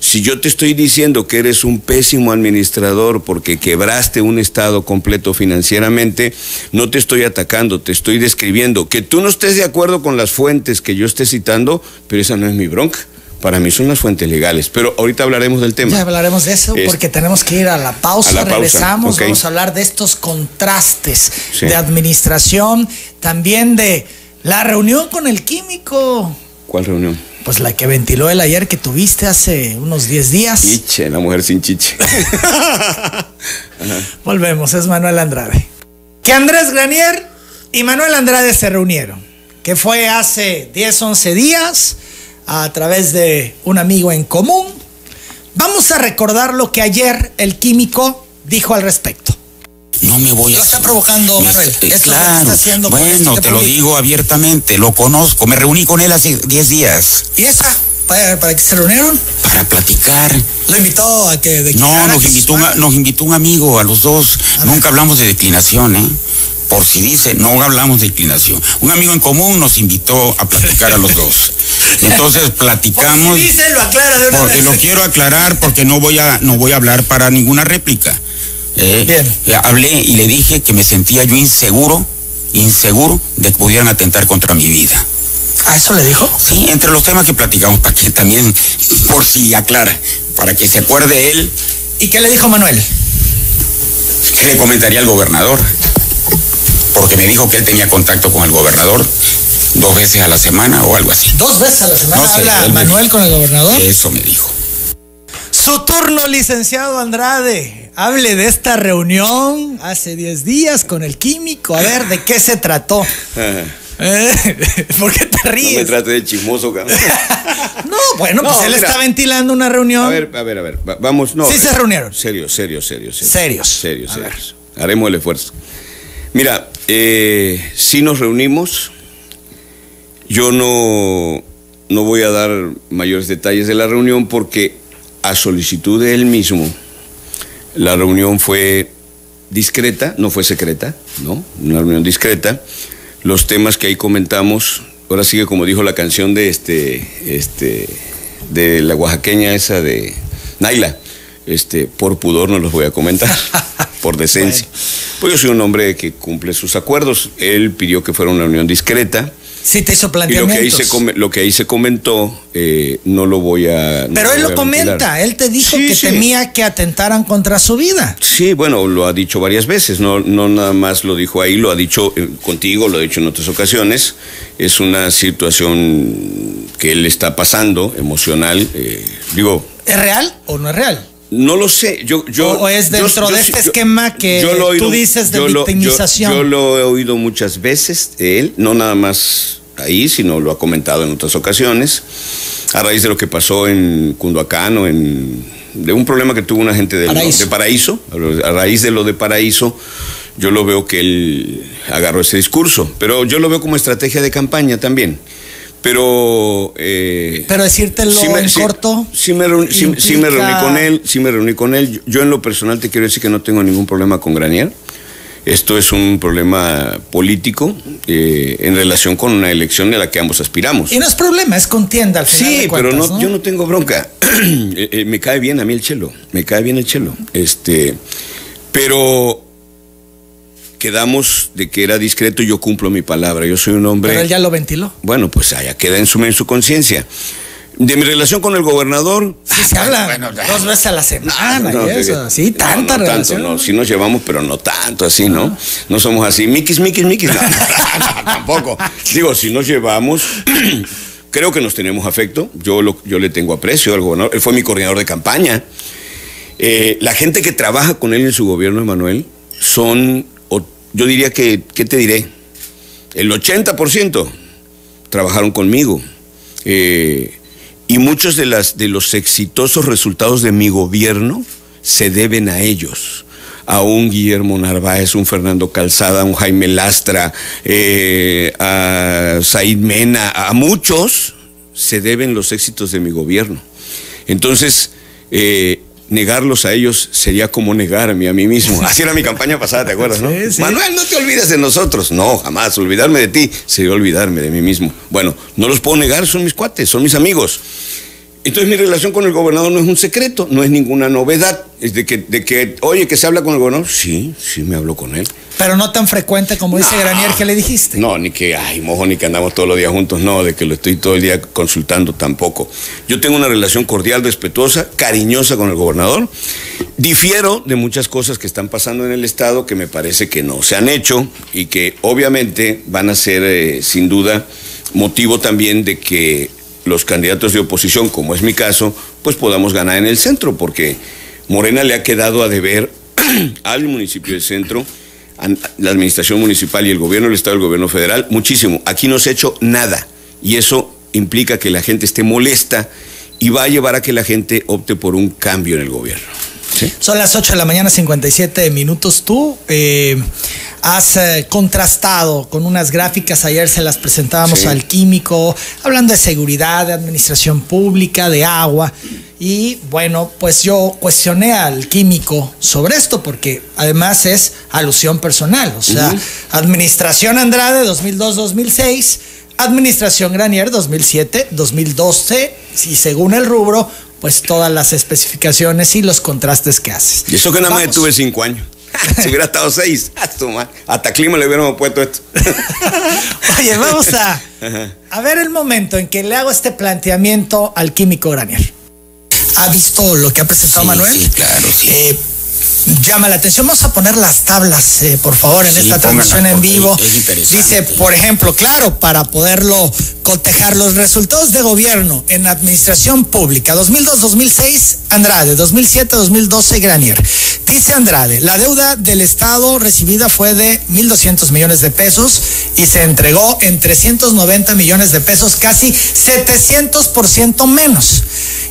Si yo te estoy diciendo que eres un pésimo administrador porque quebraste un estado completo financieramente, no te estoy atacando, te estoy describiendo. Que tú no estés de acuerdo con las fuentes que yo esté citando, pero esa no es mi bronca. Para mí son las fuentes legales, pero ahorita hablaremos del tema. Ya hablaremos de eso porque tenemos que ir a la pausa. Regresamos, vamos a hablar de estos contrastes de administración, también de la reunión con el químico. ¿Cuál reunión? Pues la que ventiló el ayer que tuviste hace unos 10 días. Chiche, la mujer sin chiche. [laughs] Volvemos, es Manuel Andrade. Que Andrés Granier y Manuel Andrade se reunieron, que fue hace 10, 11 días a través de un amigo en común. Vamos a recordar lo que ayer el químico dijo al respecto. No me voy a. Lo está provocando, Manuel. claro. bueno, te lo digo abiertamente. Lo conozco. Me reuní con él hace 10 días. ¿Y esa? ¿Para, para qué se reunieron? Para platicar. ¿Lo invitó a que No, nos invitó, un, nos invitó un amigo a los dos. Nunca hablamos de declinación, ¿eh? por si dice, no hablamos de inclinación. Un amigo en común nos invitó a platicar a los dos. [laughs] Entonces platicamos. Por si dice, lo aclara de una porque Lo quiero aclarar porque no voy a, no voy a hablar para ninguna réplica. Eh, Bien. Eh, hablé y le dije que me sentía yo inseguro, inseguro de que pudieran atentar contra mi vida. ¿A eso le dijo? Sí, entre los temas que platicamos, para que también, por si aclara, para que se acuerde él. ¿Y qué le dijo Manuel? Que le comentaría al gobernador porque me dijo que él tenía contacto con el gobernador. Dos veces a la semana o algo así. ¿Dos veces a la semana No sé, habla Manuel con el gobernador? Eso me dijo. Su turno, licenciado Andrade. Hable de esta reunión hace 10 días con el químico. A ver, ¿de qué se trató? Eh, [laughs] ¿Por qué te No me ríes? trate de chismoso, cabrón. [laughs] No, bueno, pues No, él mira. está ventilando una reunión. A ver, a ver, a ver. va- Vamos, no. Sí se reunieron. Serio, serio, serio, serio. Serios. Serios, serios. Haremos el esfuerzo. Mira, eh, si nos reunimos, yo no, no voy a dar mayores detalles de la reunión porque a solicitud de él mismo, la reunión fue discreta, no fue secreta, ¿no? Una reunión discreta. Los temas que ahí comentamos, ahora sigue como dijo la canción de este, este, de la oaxaqueña esa de Naila. Este, por pudor no los voy a comentar, [laughs] por decencia. Pues yo soy un hombre que cumple sus acuerdos. Él pidió que fuera una reunión discreta. Sí te hizo Y lo que planteamientos. ahí se, lo que ahí se comentó, eh, no lo voy a. no Pero él lo comenta. ventilar. Él te dijo Sí, que sí. temía que atentaran contra su vida. Sí, bueno, lo ha dicho varias veces, no, no nada más lo dijo ahí, lo ha dicho eh, contigo, lo ha dicho en otras ocasiones. Es una situación que él está pasando, emocional. eh, digo, ¿Es real o no es real? No lo sé, yo... yo O- es dentro yo de este esquema que yo lo tú dices de yo lo- yo- victimización. Yo, lo he oído muchas veces de él, no nada más ahí, sino lo ha comentado en otras ocasiones, a raíz de lo que pasó en Cunduacán o en... de un problema que tuvo una gente del- Paraíso. de Paraíso, a raíz de lo de Paraíso, yo lo veo que él agarró ese discurso, pero yo lo veo como estrategia de campaña también. Pero... eh, Pero decírtelo me- en corto. Sí me, me reuní con él, sí me reuní con él. Yo en lo personal te quiero decir que no tengo ningún problema con Granier. Esto es un problema político eh, en relación con una elección a la que ambos aspiramos. Y no es problema, es contienda al final. Sí, de pero no, yo no tengo bronca. [clears throat] Eh, eh, me cae bien a mí el chelo, me cae bien el chelo. Este, pero quedamos de que era discreto y yo cumplo mi palabra. Yo soy un hombre. Pero él ya lo ventiló. Bueno, pues allá queda en su, en su conciencia. De mi relación con el gobernador. Sí, se habla bueno, dos veces a la semana No, y que- eso. Sí, no, tanta no, tanto, relación. no, sí nos llevamos, pero no tanto así, ¿no? No somos así, miquis, miquis, miquis, [laughs] no, no, tampoco. Digo, si nos llevamos, [clears throat] creo que nos tenemos afecto, yo, lo- yo le tengo aprecio al gobernador, él fue mi coordinador de campaña. Eh, la gente que trabaja con él en su gobierno, Emanuel, son, yo diría que, ¿qué te diré? El 80% trabajaron conmigo. Eh, y muchos de, las, de los exitosos resultados de mi gobierno se deben a ellos. A un Guillermo Narváez, un Fernando Calzada, un Jaime Lastra, eh, a Said Mena, a muchos se deben los éxitos de mi gobierno. Entonces, eh, negarlos a ellos sería como negarme a mí mismo. [laughs] Así era mi campaña pasada, ¿te acuerdas, no? Sí, sí. Manuel, no te olvides de nosotros. No, jamás. Olvidarme de ti sería olvidarme de mí mismo. Bueno, no los puedo negar, son mis cuates, son mis amigos. Entonces mi relación con el gobernador no es un secreto, no es ninguna novedad. Es de que, de que, oye, que se habla con el gobernador. Sí, sí me hablo con él. Pero no tan frecuente como dice Granier que le dijiste. No, ni que, ay, mojo, ni que andamos todos los días juntos, no, de que lo estoy todo el día consultando tampoco. Yo tengo una relación cordial, respetuosa, cariñosa con el gobernador. Difiero de muchas cosas que están pasando en el Estado que me parece que no se han hecho y que obviamente van a ser, eh, sin duda, motivo también de que los candidatos de oposición, como es mi caso, pues podamos ganar en el centro, porque Morena le ha quedado a deber [clears throat] al municipio del centro an- la administración municipal y el gobierno del Estado el gobierno federal, muchísimo. Aquí no se ha hecho nada y eso implica que la gente esté molesta y va a llevar a que la gente opte por un cambio en el gobierno. Son las 8 de la mañana, 57 minutos. Tú eh, has eh, contrastado con unas gráficas, ayer se las presentábamos Sí. al químico, hablando de seguridad, de administración pública, de agua. Y bueno, pues yo cuestioné al químico sobre esto porque además es alusión personal. O sea, Administración Andrade 2002-2006, Administración Granier 2007-2012, y según el rubro, pues todas las especificaciones y los contrastes que haces. Y eso que nada más tuve cinco años. Si hubiera estado seis, [laughs] hasta clima le hubiéramos puesto esto. [laughs] Oye, vamos a, [laughs] a ver el momento en que le hago este planteamiento al químico Granier. ¿Ha visto lo que ha presentado Sí, Manuel? sí, claro, sí. Eh, llama la atención. Vamos a poner las tablas, eh, por favor, en esta transmisión en vivo. Dice, por ejemplo, claro, para poderlo cotejar los resultados de gobierno en administración pública, 2002-2006, Andrade, 2007-2012, Granier. Dice Andrade, la deuda del Estado recibida fue de 1.200 millones de pesos y se entregó en 390 millones de pesos, casi 700% menos.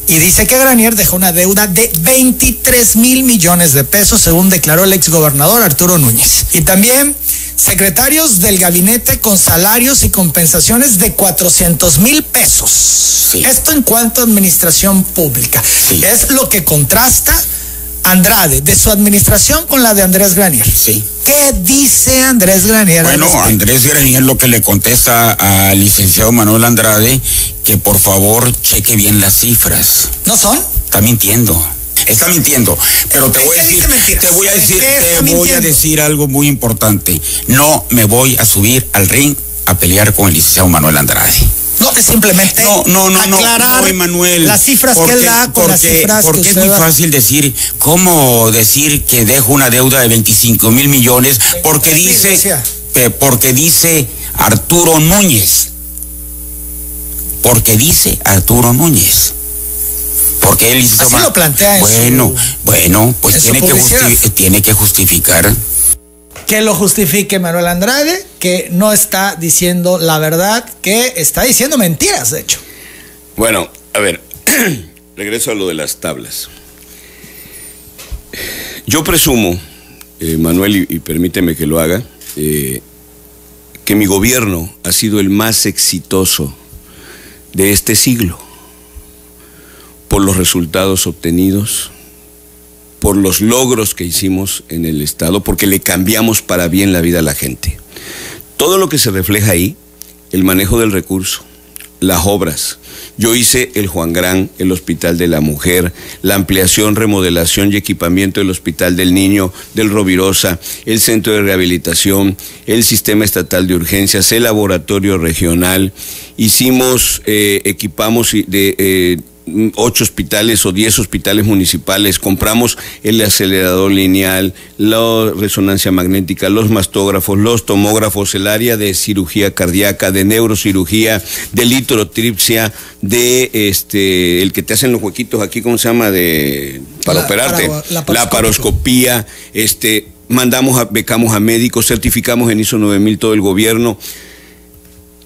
Y dice que Granier dejó una deuda de 23 mil millones de pesos, según declaró el exgobernador Arturo Núñez. Y también secretarios del gabinete con salarios y compensaciones de 400 mil pesos. Esto en cuanto a administración pública. Es lo que contrasta Andrade, de su administración con la de Andrés Granier. Sí. ¿Qué dice Andrés Granier? Bueno, Andrés Granier lo que le contesta al licenciado Manuel Andrade, que por favor cheque bien las cifras. ¿No son? Está mintiendo. Está mintiendo, pero te voy a decir, te voy a decir, te voy a decir algo muy importante. No me voy a subir al ring a pelear con el licenciado Manuel Andrade. No, es simplemente no, no, no, aclarar no, Emanuel, las cifras que él da con las cifras porque es muy fácil decir, ¿cómo decir que dejo una deuda de 25 mil millones? Porque dice, porque dice Arturo Núñez. Porque dice Arturo Núñez. Porque él hizo Así lo plantea Bueno, bueno, pues tiene que, tiene que justificar que lo justifique Manuel Andrade, que no está diciendo la verdad, que está diciendo mentiras, de hecho. Bueno, a ver, [clears throat] regreso a lo de las tablas. Yo presumo, eh, Manuel, y, permíteme que lo haga, eh, que mi gobierno ha sido el más exitoso de este siglo por los resultados obtenidos, por los logros que hicimos en el Estado, porque le cambiamos para bien la vida a la gente. Todo lo que se refleja ahí, el manejo del recurso, las obras. Yo hice el Juan Gran, el Hospital de la Mujer, la ampliación, remodelación y equipamiento del Hospital del Niño, del Rovirosa, el Centro de Rehabilitación, el Sistema Estatal de Urgencias, el Laboratorio Regional. Hicimos, eh, equipamos de, eh, ocho hospitales o diez hospitales municipales, compramos el acelerador lineal, la resonancia magnética, los mastógrafos, los tomógrafos, el área de cirugía cardíaca, de neurocirugía, de litrotripsia, de este el que te hacen los huequitos aquí, ¿cómo se llama? de para operarte, la, paroscopía, este mandamos a, becamos a médicos, certificamos en ISO 9000 todo el gobierno.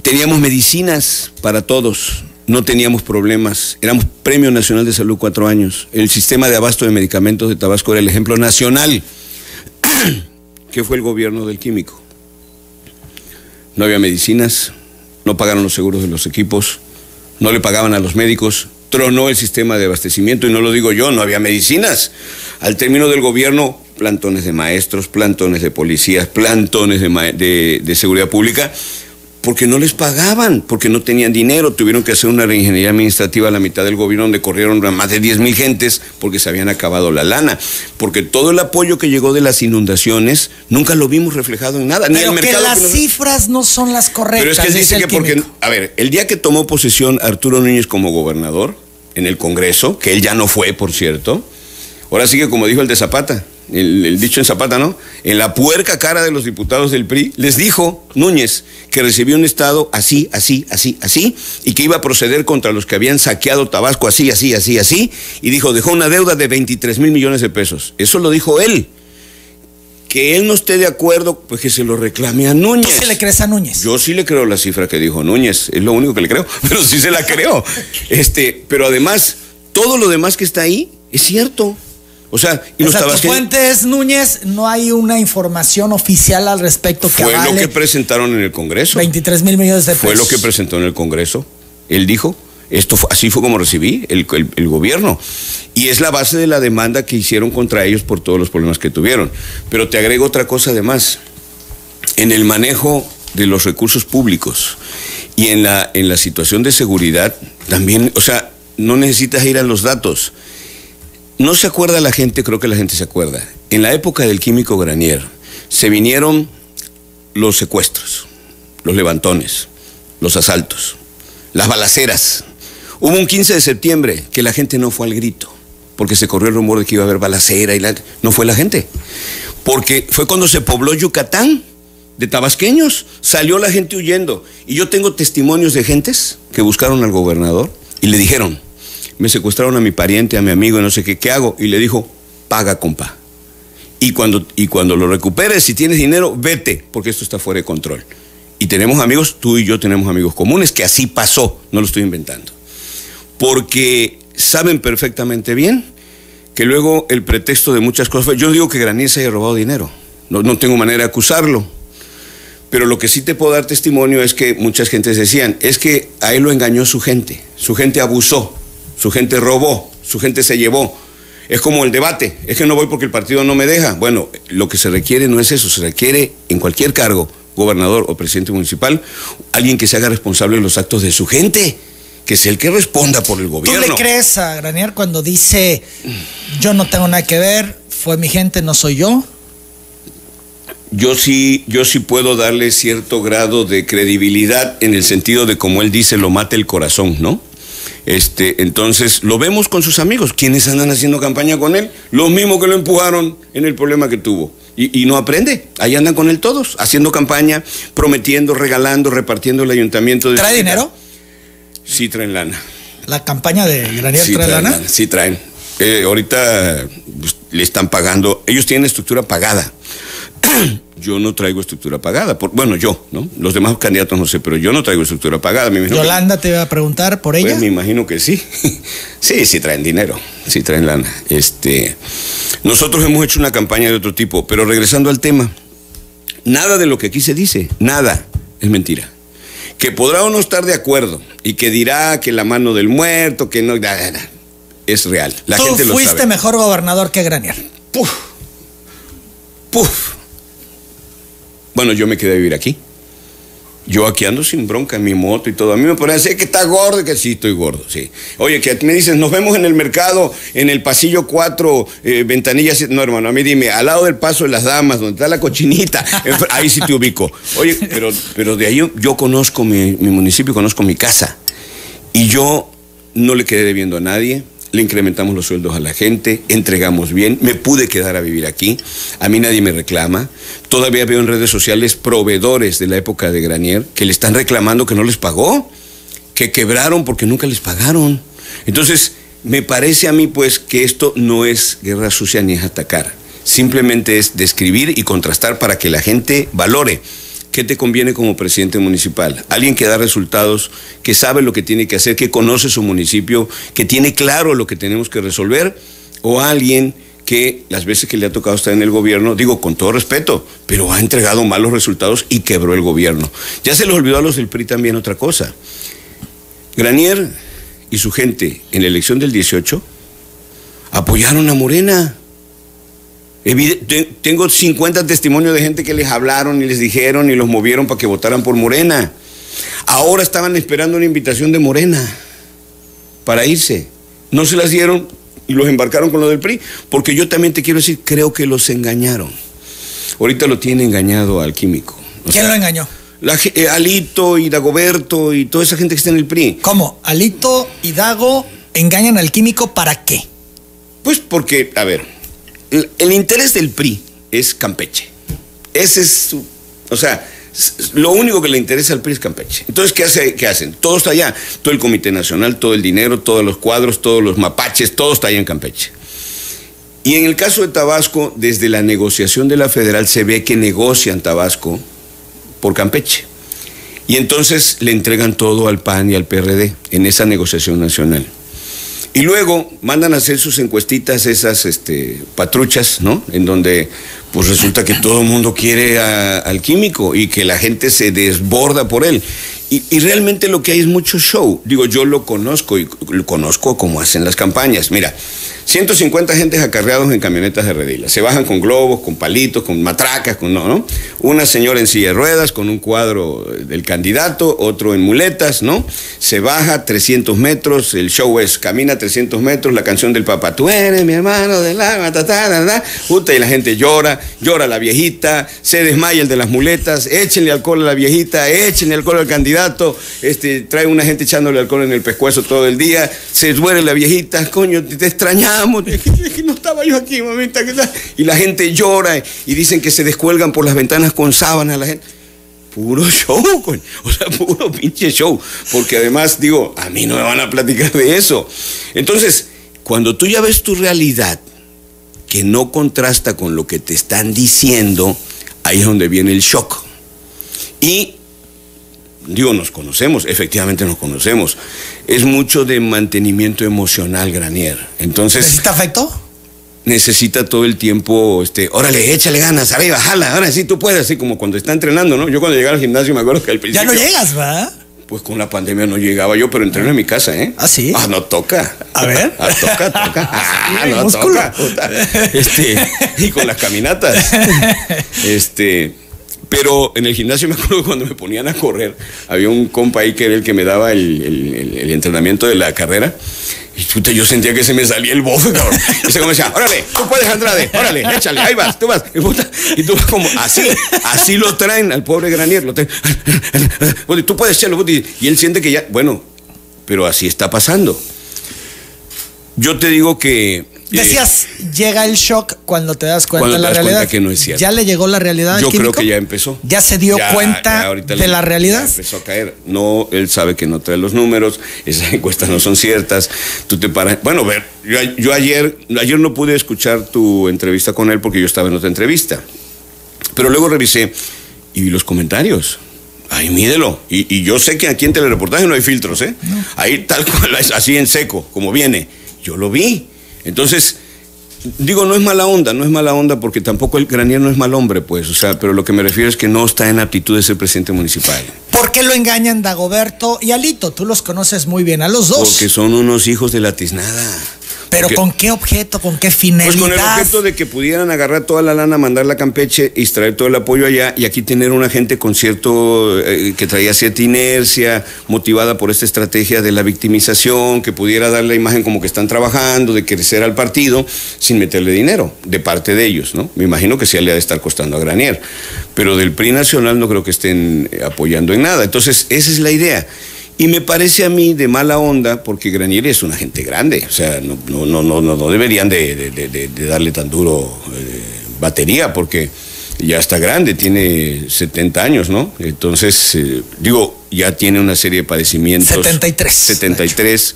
Teníamos medicinas para todos no teníamos problemas. Éramos Premio Nacional de Salud cuatro años. El sistema de abasto de medicamentos de Tabasco era el ejemplo nacional. [clears throat] ¿Qué fue el gobierno del químico? No había medicinas, no pagaron los seguros de los equipos, no le pagaban a los médicos, tronó el sistema de abastecimiento y no lo digo yo, no había medicinas. Al término del gobierno, plantones de maestros, plantones de policías, plantones de, de seguridad pública porque no les pagaban, porque no tenían dinero, tuvieron que hacer una reingeniería administrativa a la mitad del gobierno donde corrieron a más de 10 mil gentes porque se habían acabado la lana, porque todo el apoyo que llegó de las inundaciones nunca lo vimos reflejado en nada, ni el mercado. Que las cifras no son las correctas. Pero es que dice que porque, a ver, el día que tomó posesión Arturo Núñez como gobernador en el Congreso, que él ya no fue, por cierto, ahora sigue como dijo el de Zapata, el, dicho en Zapata, ¿no? En la puerca cara de los diputados del PRI, les dijo Núñez que recibió un Estado así, así, así, así, y que iba a proceder contra los que habían saqueado Tabasco así, así, así, así, y dijo, dejó una deuda de 23 mil millones de pesos. Eso lo dijo él. Que él no esté de acuerdo, pues que se lo reclame a Núñez. ¿Tú se le crees a Núñez? Yo sí le creo la cifra que dijo Núñez, es lo único que le creo, [laughs] pero sí se la creo. [laughs] Este, pero además, todo lo demás que está ahí es cierto. O sea, y los fuentes Núñez, no hay una información oficial al respecto que Fue lo que presentaron en el Congreso. 23 mil millones de pesos. Fue lo que presentó en el Congreso. Él dijo, esto así fue como recibí el, el, gobierno. Y es la base de la demanda que hicieron contra ellos por todos los problemas que tuvieron. Pero te agrego otra cosa además. En el manejo de los recursos públicos y en la, en la situación de seguridad, también, o sea, no necesitas ir a los datos no se acuerda la gente, creo que la gente se acuerda. En la época del químico Granier se vinieron los secuestros, los levantones, los asaltos, las balaceras. Hubo un 15 de septiembre que la gente no fue al grito. porque se corrió el rumor de que iba a haber balacera y la... no fue la gente. Porque fue cuando se pobló Yucatán de tabasqueños, salió la gente huyendo. Y yo tengo testimonios de gentes que buscaron al gobernador y le dijeron, me secuestraron a mi pariente, a mi amigo, no sé qué, ¿qué hago? Y le dijo, paga, compa. Y cuando, y cuando lo recuperes, si tienes dinero, vete, porque esto está fuera de control. Y tenemos amigos, tú y yo tenemos amigos comunes, que así pasó, no lo estoy inventando. Porque saben perfectamente bien que luego el pretexto de muchas cosas yo digo que Granier se haya robado dinero, no, no tengo manera de acusarlo, pero lo que sí te puedo dar testimonio es que muchas gentes decían, es que a él lo engañó su gente, su gente abusó, su gente robó, su gente se llevó. Es como el debate, es que no voy porque el partido no me deja. Bueno, lo que se requiere no es eso, se requiere en cualquier cargo, gobernador o presidente municipal, alguien que se haga responsable de los actos de su gente, que sea el que responda por el gobierno. ¿Tú le crees a Granier cuando dice, yo no tengo nada que ver, fue mi gente, no soy yo? Yo sí, yo sí puedo darle cierto grado de credibilidad en el sentido de como él dice, lo mata el corazón, ¿no? Este, entonces, lo vemos con sus amigos, quienes andan haciendo campaña con él, los mismos que lo empujaron en el problema que tuvo. Y, no aprende, ahí andan con él todos, haciendo campaña, prometiendo, regalando, repartiendo el ayuntamiento. De ¿Trae dinero? Sí, traen lana. ¿La campaña de Granier trae lana? Sí, traen. Eh, ahorita pues, le están pagando, ellos tienen estructura pagada. Yo no traigo estructura pagada. Por, bueno, yo, ¿no? Los demás candidatos no sé, pero yo no traigo estructura pagada. ¿Yolanda te va a preguntar por ella? Pues me imagino que sí. [laughs] sí, sí traen dinero, sí traen lana. Este, nosotros hemos hecho una campaña de otro tipo, pero regresando al tema, nada de lo que aquí se dice, nada, es mentira. Que podrá o no estar de acuerdo y que dirá que la mano del muerto, que no, es real. La Tú gente lo fuiste mejor gobernador que Granier. Puf. Puf. Bueno, yo me quedé a vivir aquí. Yo aquí ando sin bronca en mi moto y todo. A mí me ponen decir que está gordo que sí, estoy gordo, sí. Oye, que me dices, nos vemos en el mercado, en el pasillo 4, eh, ventanillas. No, hermano, a mí dime, al lado del paso de las damas, donde está la cochinita, [laughs] ahí sí te ubico. Oye, pero, pero de ahí yo, conozco mi, mi municipio, conozco mi casa. Y yo no le quedé debiendo a nadie le incrementamos los sueldos a la gente, entregamos bien, me pude quedar a vivir aquí, a mí nadie me reclama. Todavía veo en redes sociales proveedores de la época de Granier que le están reclamando que no les pagó, que quebraron porque nunca les pagaron. Entonces, me parece a mí pues que esto no es guerra sucia ni es atacar, simplemente es describir y contrastar para que la gente valore. ¿Qué te conviene como presidente municipal? Alguien que da resultados, que sabe lo que tiene que hacer, que conoce su municipio, que tiene claro lo que tenemos que resolver, o alguien que las veces que le ha tocado estar en el gobierno, digo con todo respeto, pero ha entregado malos resultados y quebró el gobierno. Ya se les olvidó a los del PRI también otra cosa. Granier y su gente en la elección del 18 apoyaron a Morena tengo 50 testimonios de gente que les hablaron y les dijeron y los movieron para que votaran por Morena. Ahora estaban esperando una invitación de Morena para irse. No se las dieron y los embarcaron con lo del PRI, porque yo también te quiero decir, creo que los engañaron. Ahorita lo tiene engañado al químico. ¿Quién lo engañó? Eh, Alito y Dagoberto y toda esa gente que está en el PRI. ¿Cómo? ¿Alito y Dago engañan al químico para qué? Pues porque, a ver, el, interés del PRI es Campeche. Ese es su. O sea, lo único que le interesa al PRI es Campeche. Entonces, ¿qué, hace, ¿qué hacen? Todo está allá. Todo el Comité Nacional, todo el dinero, todos los cuadros, todos los mapaches, todo está allá en Campeche. Y en el caso de Tabasco, desde la negociación de la federal se ve que negocian Tabasco por Campeche. Y entonces le entregan todo al PAN y al PRD en esa negociación nacional. Y luego mandan a hacer sus encuestitas, esas este, patruchas, ¿no? En donde pues resulta que todo el mundo quiere al químico y que la gente se desborda por él. Y, y, realmente lo que hay es mucho show. Digo, yo lo conozco y lo conozco como hacen las campañas. Mira, 150 agentes acarreados en camionetas de redila. Se bajan con globos, con palitos, con matracas, con no, ¿no? Una señora en silla de ruedas con un cuadro del candidato, otro en muletas, ¿no? Se baja 300 metros, el show es camina 300 metros, la canción del papá, tú eres mi hermano de la ta, puta, y la gente llora, llora la viejita, se desmaya el de las muletas, échenle alcohol a la viejita, échenle alcohol al candidato, este, trae una gente echándole alcohol en el pescuezo todo el día, se duele la viejita, coño, te extraña vamos. No estaba yo aquí, mamita. Y la gente llora y dicen que se descuelgan por las ventanas con sábanas. La gente. Puro show, o sea, puro pinche show. Porque además, digo, a mí no me van a platicar de eso. Entonces, cuando tú ya ves tu realidad, que no contrasta con lo que te están diciendo, ahí es donde viene el shock. Y digo, nos conocemos, efectivamente nos conocemos. Es mucho de mantenimiento emocional, Granier. Entonces. ¿Necesita afecto? Necesita todo el tiempo, este, órale, échale ganas, arriba, jala, ahora sí tú puedes, así como cuando está entrenando, ¿no? Yo cuando llegaba al gimnasio me acuerdo que al principio. Ya no llegas, ¿va? Pues con la pandemia no llegaba yo, pero entreno en mi casa, ¿eh? ¿Ah, sí? Ah, no toca. A ver. [laughs] Ah, toca, toca. [laughs] Ah, no toca. Este, y con las caminatas. [laughs] Este, pero en el gimnasio [laughs] me acuerdo cuando me ponían a correr, había un compa ahí que era el que me daba el, entrenamiento de la carrera. Y puta, yo sentía que se me salía el bofe, cabrón. Y se decía, órale, tú puedes, Andrade, órale, échale, ahí vas, tú vas. Y, puta, y tú como así, así lo traen al pobre Granier. Lo traen, tú puedes, echarlo. Y él siente que ya, bueno, pero así está pasando. Yo te digo que Decías, llega el shock cuando te das cuenta de la realidad. que no es cierto. ¿Ya le llegó la realidad? Yo creo que ya empezó. ¿Ya se dio cuenta de la realidad? empezó a caer. No, él sabe que no trae los números, [laughs] esas encuestas no son ciertas. Tú te paras. Bueno, ver, yo, ayer, ayer no pude escuchar tu entrevista con él porque yo estaba en otra entrevista. Pero luego revisé y vi los comentarios. Ahí mídelo. Y, yo sé que aquí en telereportaje no hay filtros, ¿eh? Ahí tal [laughs] cual, así en seco, como viene. Yo lo vi. Entonces, digo, no es mala onda, no es mala onda porque tampoco el Granier no es mal hombre, pues, o sea, pero lo que me refiero es que no está en aptitud de ser presidente municipal. ¿Por qué lo engañan Dagoberto y Alito? Tú los conoces muy bien, a los dos. Porque son unos hijos de la tiznada. ¿Pero con qué objeto? ¿Con qué finalidad? Pues con el objeto de que pudieran agarrar toda la lana, mandarla a Campeche y extraer todo el apoyo allá y aquí tener una gente con cierto, eh, que traía cierta inercia, motivada por esta estrategia de la victimización, que pudiera dar la imagen como que están trabajando, de crecer al partido, sin meterle dinero, de parte de ellos, ¿no? Me imagino que sí le ha de estar costando a Granier, pero del PRI nacional no creo que estén eh, apoyando en nada. Entonces, esa es la idea. Y me parece a mí de mala onda, porque Granier es una gente grande, o sea, no, no, no, no, deberían de, darle tan duro eh, batería, porque ya está grande, tiene 70 años, ¿no? Entonces, eh, digo, ya tiene una serie de padecimientos. 73. 73.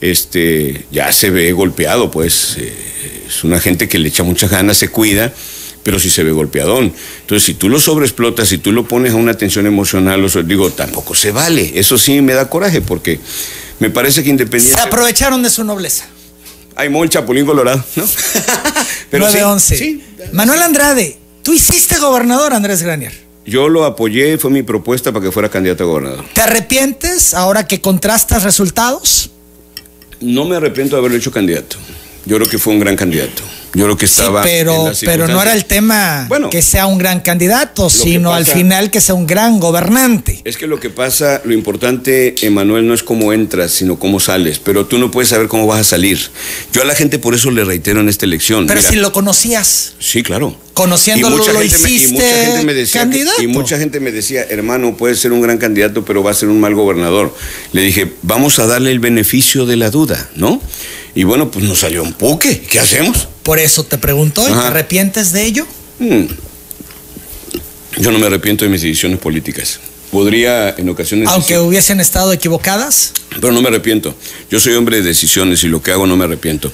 Este, ya se ve golpeado, pues. Eh, es una gente que le echa muchas ganas, se cuida pero si se ve golpeadón. Entonces, si tú lo sobreexplotas, si tú lo pones a una tensión emocional, digo, tampoco se vale. Eso sí me da coraje porque me parece que independiente. Se aprovecharon de su nobleza. Hay muy chapulín colorado, ¿no? [laughs] pero 9-11. Sí, Manuel Andrade, tú hiciste gobernador, Andrés Granier. Yo lo apoyé, fue mi propuesta para que fuera candidato a gobernador. ¿Te arrepientes ahora que contrastas resultados? No me arrepiento de haberlo hecho candidato. Yo creo que fue un gran candidato. Yo creo que estaba. Sí, pero, pero no era el tema que sea un gran candidato, sino al final que sea un gran gobernante. Es que lo que pasa, lo importante, Emanuel, no es cómo entras, sino cómo sales. Pero tú no puedes saber cómo vas a salir. Yo a la gente por eso le reitero en esta elección. Pero si lo conocías. Sí, claro. Conociéndolo lo hiciste y mucha gente me decía candidato. y mucha gente me decía, hermano, puede ser un gran candidato, pero va a ser un mal gobernador. Le dije, vamos a darle el beneficio de la duda, ¿no? Y bueno, pues nos salió un puque. ¿Qué hacemos? Por eso te pregunto, ¿y te arrepientes de ello? Mm. Yo no me arrepiento de mis decisiones políticas. Podría en ocasiones... Aunque hubiesen estado equivocadas. Pero no me arrepiento. Yo soy hombre de decisiones y lo que hago no me arrepiento.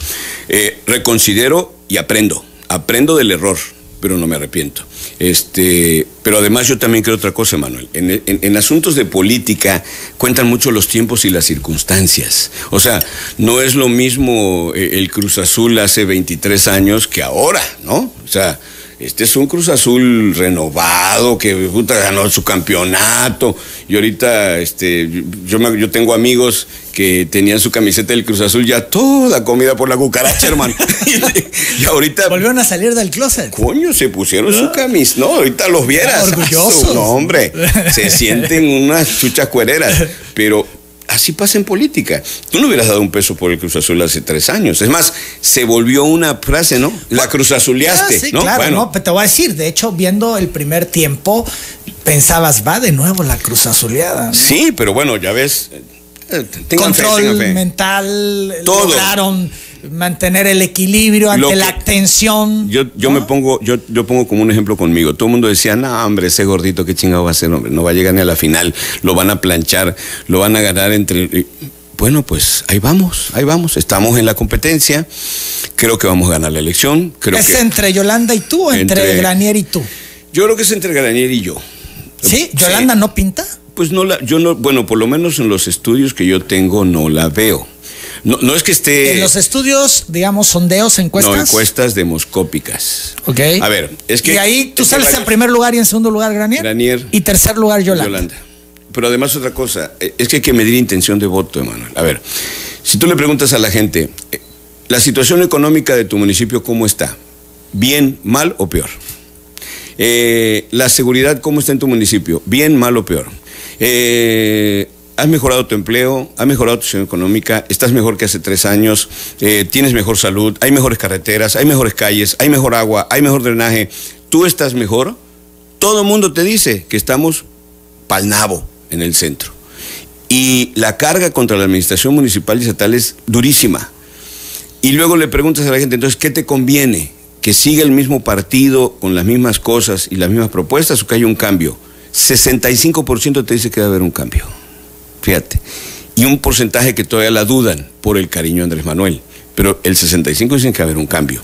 Eh, reconsidero y aprendo. Aprendo del error pero no me arrepiento. Este, pero además yo también creo otra cosa, Manuel. En, asuntos de política cuentan mucho los tiempos y las circunstancias. O sea, no es lo mismo eh, el Cruz Azul hace 23 años que ahora, ¿no? O sea, este es un Cruz Azul renovado que puta, ganó su campeonato y ahorita este yo yo tengo amigos que tenían su camiseta del Cruz Azul ya toda comida por la cucaracha, hermano. [laughs] [laughs] y, ahorita volvieron a salir del closet. Coño, se pusieron su camisa. No, ahorita los vieras. Orgullosos. No, hombre, se sienten unas chuchas cuereras, [laughs] pero Así pasa en política. Tú no hubieras dado un peso por el Cruz Azul hace tres años. Es más, se volvió una frase, ¿no? La Cruz Azuleaste, ah, sí, ¿no? Claro, no, te voy a decir, de hecho, viendo el primer tiempo, pensabas, va de nuevo la Cruz Azuleada. Sí, pero bueno, ya ves. Eh, Control mental, Todo. lograron mantener el equilibrio ante la tensión. Yo, yo me pongo, yo, yo pongo como un ejemplo conmigo. Todo el mundo decía, no, hombre, ese gordito, qué chingado va a ser, hombre, no va a llegar ni a la final, lo van a planchar, lo van a ganar entre. Bueno, pues ahí vamos, ahí vamos. Estamos en la competencia. Creo que vamos a ganar la elección. Creo ¿Es entre Yolanda y tú o entre, Granier y tú? Yo creo que es entre Granier y yo. ¿Sí? ¿Yolanda no pinta? Pues no la, yo no, bueno, por lo menos en los estudios que yo tengo no la veo. No, no es que esté. En los estudios, digamos, sondeos, encuestas. No, encuestas demoscópicas. Ok. A ver, es que. Y ahí tú sales en primer lugar y en segundo lugar Granier. Granier. Y tercer lugar Yolanda. Yolanda. Pero además otra cosa, eh, es que hay que medir intención de voto, Emanuel. A ver, si tú le preguntas a la gente, eh, ¿la situación económica de tu municipio cómo está? ¿Bien, mal o peor? Eh, ¿La seguridad cómo está en tu municipio? ¿Bien, mal o peor? ¿Has mejorado tu empleo? ¿Has mejorado tu situación económica? ¿Estás mejor que hace tres años? ¿Tienes mejor salud? ¿Hay mejores carreteras? ¿Hay mejores calles? ¿Hay mejor agua? ¿Hay mejor drenaje? ¿Tú estás mejor? Todo el mundo te dice que estamos palnabo en el centro. Y la carga contra la administración municipal y estatal es durísima. Y luego le preguntas a la gente, entonces, ¿qué te conviene? ¿Que siga el mismo partido con las mismas cosas y las mismas propuestas o que haya un cambio? 65% te dice que debe haber un cambio. Fíjate. Y un porcentaje que todavía la dudan por el cariño a Andrés Manuel pero el 65 dicen que va a haber un cambio.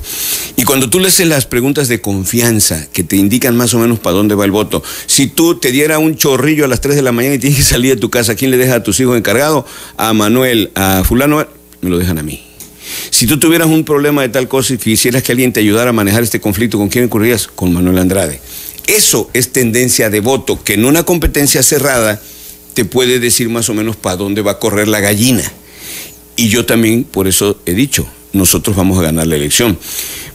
Y cuando tú lees las preguntas de confianza que te indican más o menos para dónde va el voto, si tú te diera un chorrillo a las 3 de la mañana y tienes que salir de tu casa, ¿quién le deja a tus hijos encargados? A Manuel, a fulano, me lo dejan a mí. Si tú tuvieras un problema de tal cosa y quisieras que alguien te ayudara a manejar este conflicto, ¿con quién ocurrirías? Con Manuel Andrade. Eso es tendencia de voto, que en una competencia cerrada te puede decir más o menos para dónde va a correr la gallina. Y yo también, por eso he dicho, nosotros vamos a ganar la elección.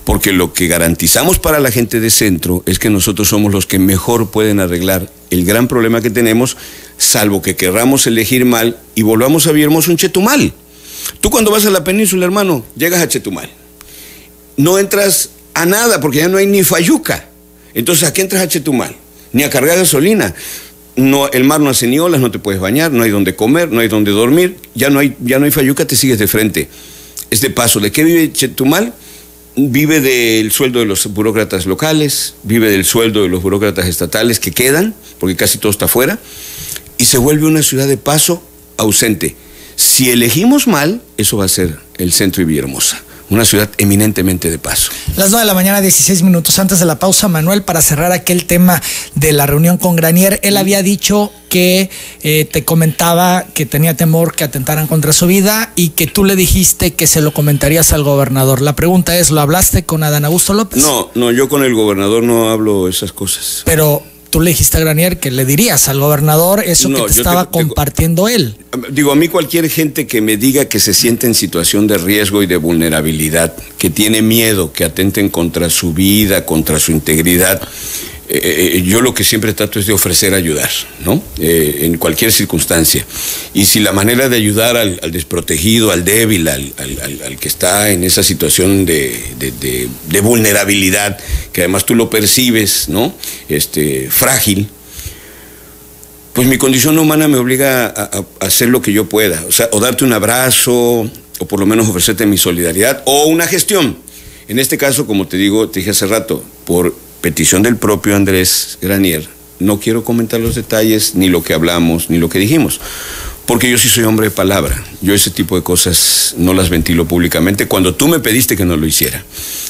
Porque lo que garantizamos para la gente de centro es que nosotros somos los que mejor pueden arreglar el gran problema que tenemos, salvo que querramos elegir mal y volvamos a Villahermosa un Chetumal. Tú cuando vas a la península, hermano, llegas a Chetumal. No entras a nada porque ya no hay ni fayuca. Entonces, ¿a qué entras a Chetumal? Ni a cargar gasolina no, el mar no hace ni olas, no te puedes bañar, no hay donde comer, no hay donde dormir, ya no hay, ya no hay fayuca, te sigues de frente. Es de paso. ¿De qué vive Chetumal? Vive del sueldo de los burócratas locales, vive del sueldo de los burócratas estatales que quedan, porque casi todo está afuera, y se vuelve una ciudad de paso ausente. Si elegimos mal, eso va a ser el centro y Villahermosa una ciudad eminentemente de paso. Las 9 de la mañana, 16 minutos antes de la pausa, Manuel, para cerrar aquel tema de la reunión con Granier, él había dicho que eh, te comentaba que tenía temor que atentaran contra su vida y que tú le dijiste que se lo comentarías al gobernador. La pregunta es, ¿lo hablaste con Adán Augusto López? No, no, yo con el gobernador no hablo esas cosas. Pero tú le dijiste a Granier que le dirías al gobernador eso que te estaba compartiendo él. Digo, a mí cualquier gente que me diga que se siente en situación de riesgo y de vulnerabilidad, que tiene miedo, que atenten contra su vida, contra su integridad, eh, yo lo que siempre trato es de ofrecer ayudar, ¿no? Eh, en cualquier circunstancia. Y si la manera de ayudar al, desprotegido, al débil, al, que está en esa situación de, vulnerabilidad, que además tú lo percibes, ¿no? Este, frágil, pues mi condición humana me obliga a, a, hacer lo que yo pueda, o sea, o darte un abrazo, o por lo menos ofrecerte mi solidaridad, o una gestión. En este caso, como te digo, te dije hace rato, por petición del propio Andrés Granier, no quiero comentar los detalles, ni lo que hablamos, ni lo que dijimos, porque yo sí soy hombre de palabra. Yo ese tipo de cosas no las ventilo públicamente cuando tú me pediste que no lo hiciera.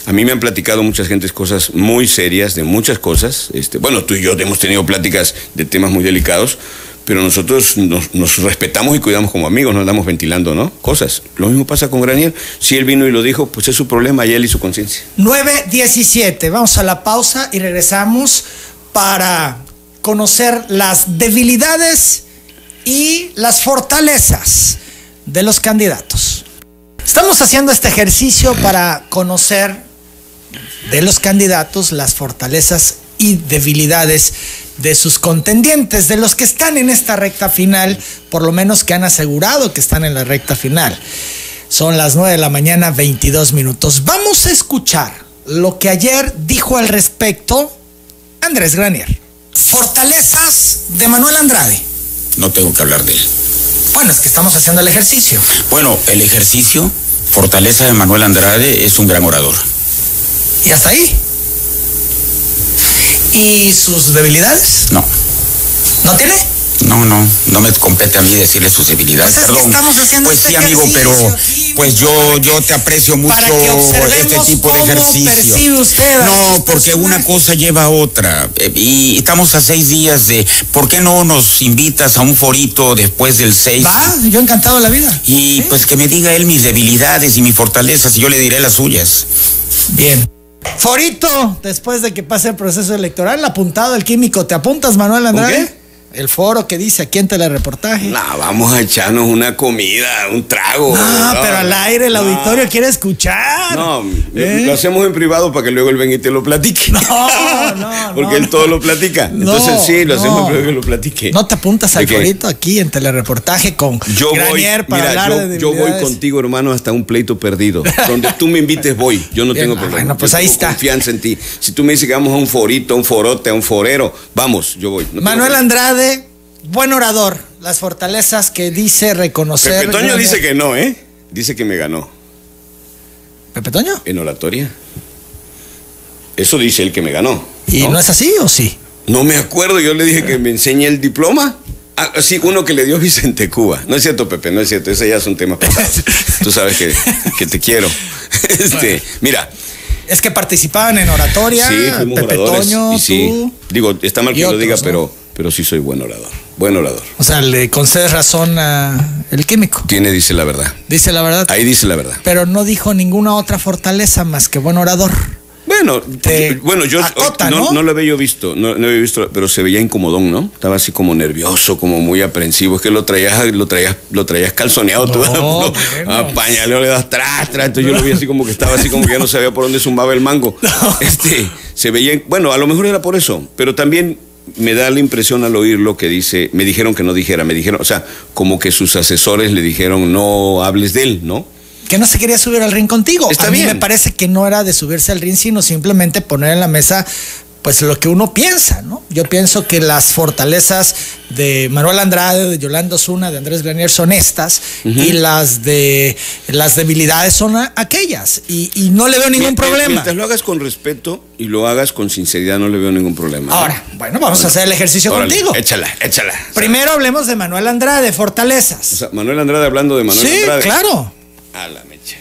A mí me han platicado muchas gentes cosas muy serias, de muchas cosas. Este, bueno, tú y yo hemos tenido pláticas de temas muy delicados, pero nosotros nos, respetamos y cuidamos como amigos, no andamos ventilando, ¿no? Cosas. Lo mismo pasa con Granier. Si él vino y lo dijo, pues es su problema y él y su conciencia. 9.17, vamos a la pausa y regresamos para conocer las debilidades y las fortalezas de los candidatos. Estamos haciendo este ejercicio para conocer de los candidatos las fortalezas y debilidades de sus contendientes, de los que están en esta recta final, por lo menos que han asegurado que están en la recta final. Son las 9 de la mañana, 22 minutos. Vamos a escuchar lo que ayer dijo al respecto Andrés Granier. Fortalezas de Manuel Andrade. No tengo que hablar de él. Bueno, es que estamos haciendo el ejercicio. Bueno, el ejercicio fortaleza de Manuel Andrade es un gran orador. ¿Y hasta ahí? ¿Y sus debilidades? No. ¿No tiene? No, no, no me compete a mí decirle sus debilidades. Pues Perdón. estamos haciendo pues este sí, amigo, pero pues yo yo te aprecio mucho para que observemos este tipo de ejercicio. usted no, porque una cosa lleva a otra. Eh, Y estamos a seis días de ¿por qué no nos invitas a un forito después del seis? Va, yo encantado de la vida. Y ¿Sí? pues que me diga él mis debilidades y mis fortalezas y yo le diré las suyas. Bien. Forito, después de que pase el proceso electoral, apuntado el químico. ¿Te apuntas, Manuel Andrade? El foro que dice aquí en telereportaje. No, vamos a echarnos una comida, un trago. No, No, pero al aire el no. auditorio quiere escuchar. No, ¿Eh? lo hacemos en privado para que luego él venga y te lo platique. [laughs] No, no, Porque él todo lo platica. No, Entonces sí, lo hacemos privado que lo platique. No te apuntas al forito aquí en telereportaje con Yo voy, para mira, hablar yo, de yo voy contigo, hermano, hasta un pleito perdido. Donde tú me invites, voy. Yo no Bien, tengo ah, problema. bueno, pues Yo ahí tengo está. confianza en ti. Si tú me dices que vamos a un forito, a un forote, a un forero, vamos, yo voy. No Manuel problema. Buen orador. Las fortalezas que dice reconocer. Pepe Toño dice que no, ¿eh? Dice que me ganó. ¿Pepe Toño? ¿En oratoria? Eso dice él que me ganó. ¿Y no, es así o sí? No me acuerdo, yo le dije que me enseñe el diploma. Ah, sí, uno que le dio Vicente Cuba. No es cierto, Pepe, no es cierto. Ese ya es un tema pasado. Tú sabes que, que te quiero. [laughs] Este, mira, Es que participaban en oratoria. sí, fuimos Pepe oradores. Toño, y sí, tú. digo, está mal que lo diga, ¿no? pero, pero sí soy buen orador. Buen orador. O sea, le concedes razón a el químico. Tiene, dice la verdad. Dice la verdad. Ahí dice la verdad. Pero no dijo ninguna otra fortaleza más que buen orador. Bueno, Te bueno, yo acota, no, ¿no? no lo había yo visto, no, no había visto, pero se veía incomodón, ¿no? Estaba así como nervioso, como muy aprensivo. Es que lo traías, lo traías, lo traías calzoneado tú. No, [laughs] ¿no? bueno. A pañaleo le das tras, tras. Entonces yo lo vi así como que estaba así como que ya no [laughs] sabía por dónde zumbaba el mango. [laughs] Este, se veía, bueno, a lo mejor era por eso, pero también me da la impresión al oírlo que dice, me dijeron que no dijera, me dijeron, o sea, como que sus asesores le dijeron no hables de él, ¿no? Que no se quería subir al ring contigo. Está a mí bien. me parece que no era de subirse al ring, sino simplemente poner en la mesa pues lo que uno piensa, ¿no? Yo pienso que las fortalezas de Manuel Andrade, de Yolanda Osuna, de Andrés Granier son estas y las de las debilidades son aquellas y, y no le veo ningún Mien- problema. Mientras lo hagas con respeto y lo hagas con sinceridad, no le veo ningún problema. ¿no? Ahora, bueno, vamos a hacer el ejercicio Órale, contigo. Échala, échala. Primero hablemos de Manuel Andrade, O fortalezas. sea, Manuel Andrade hablando de Manuel sí, Andrade. claro. A la mecha.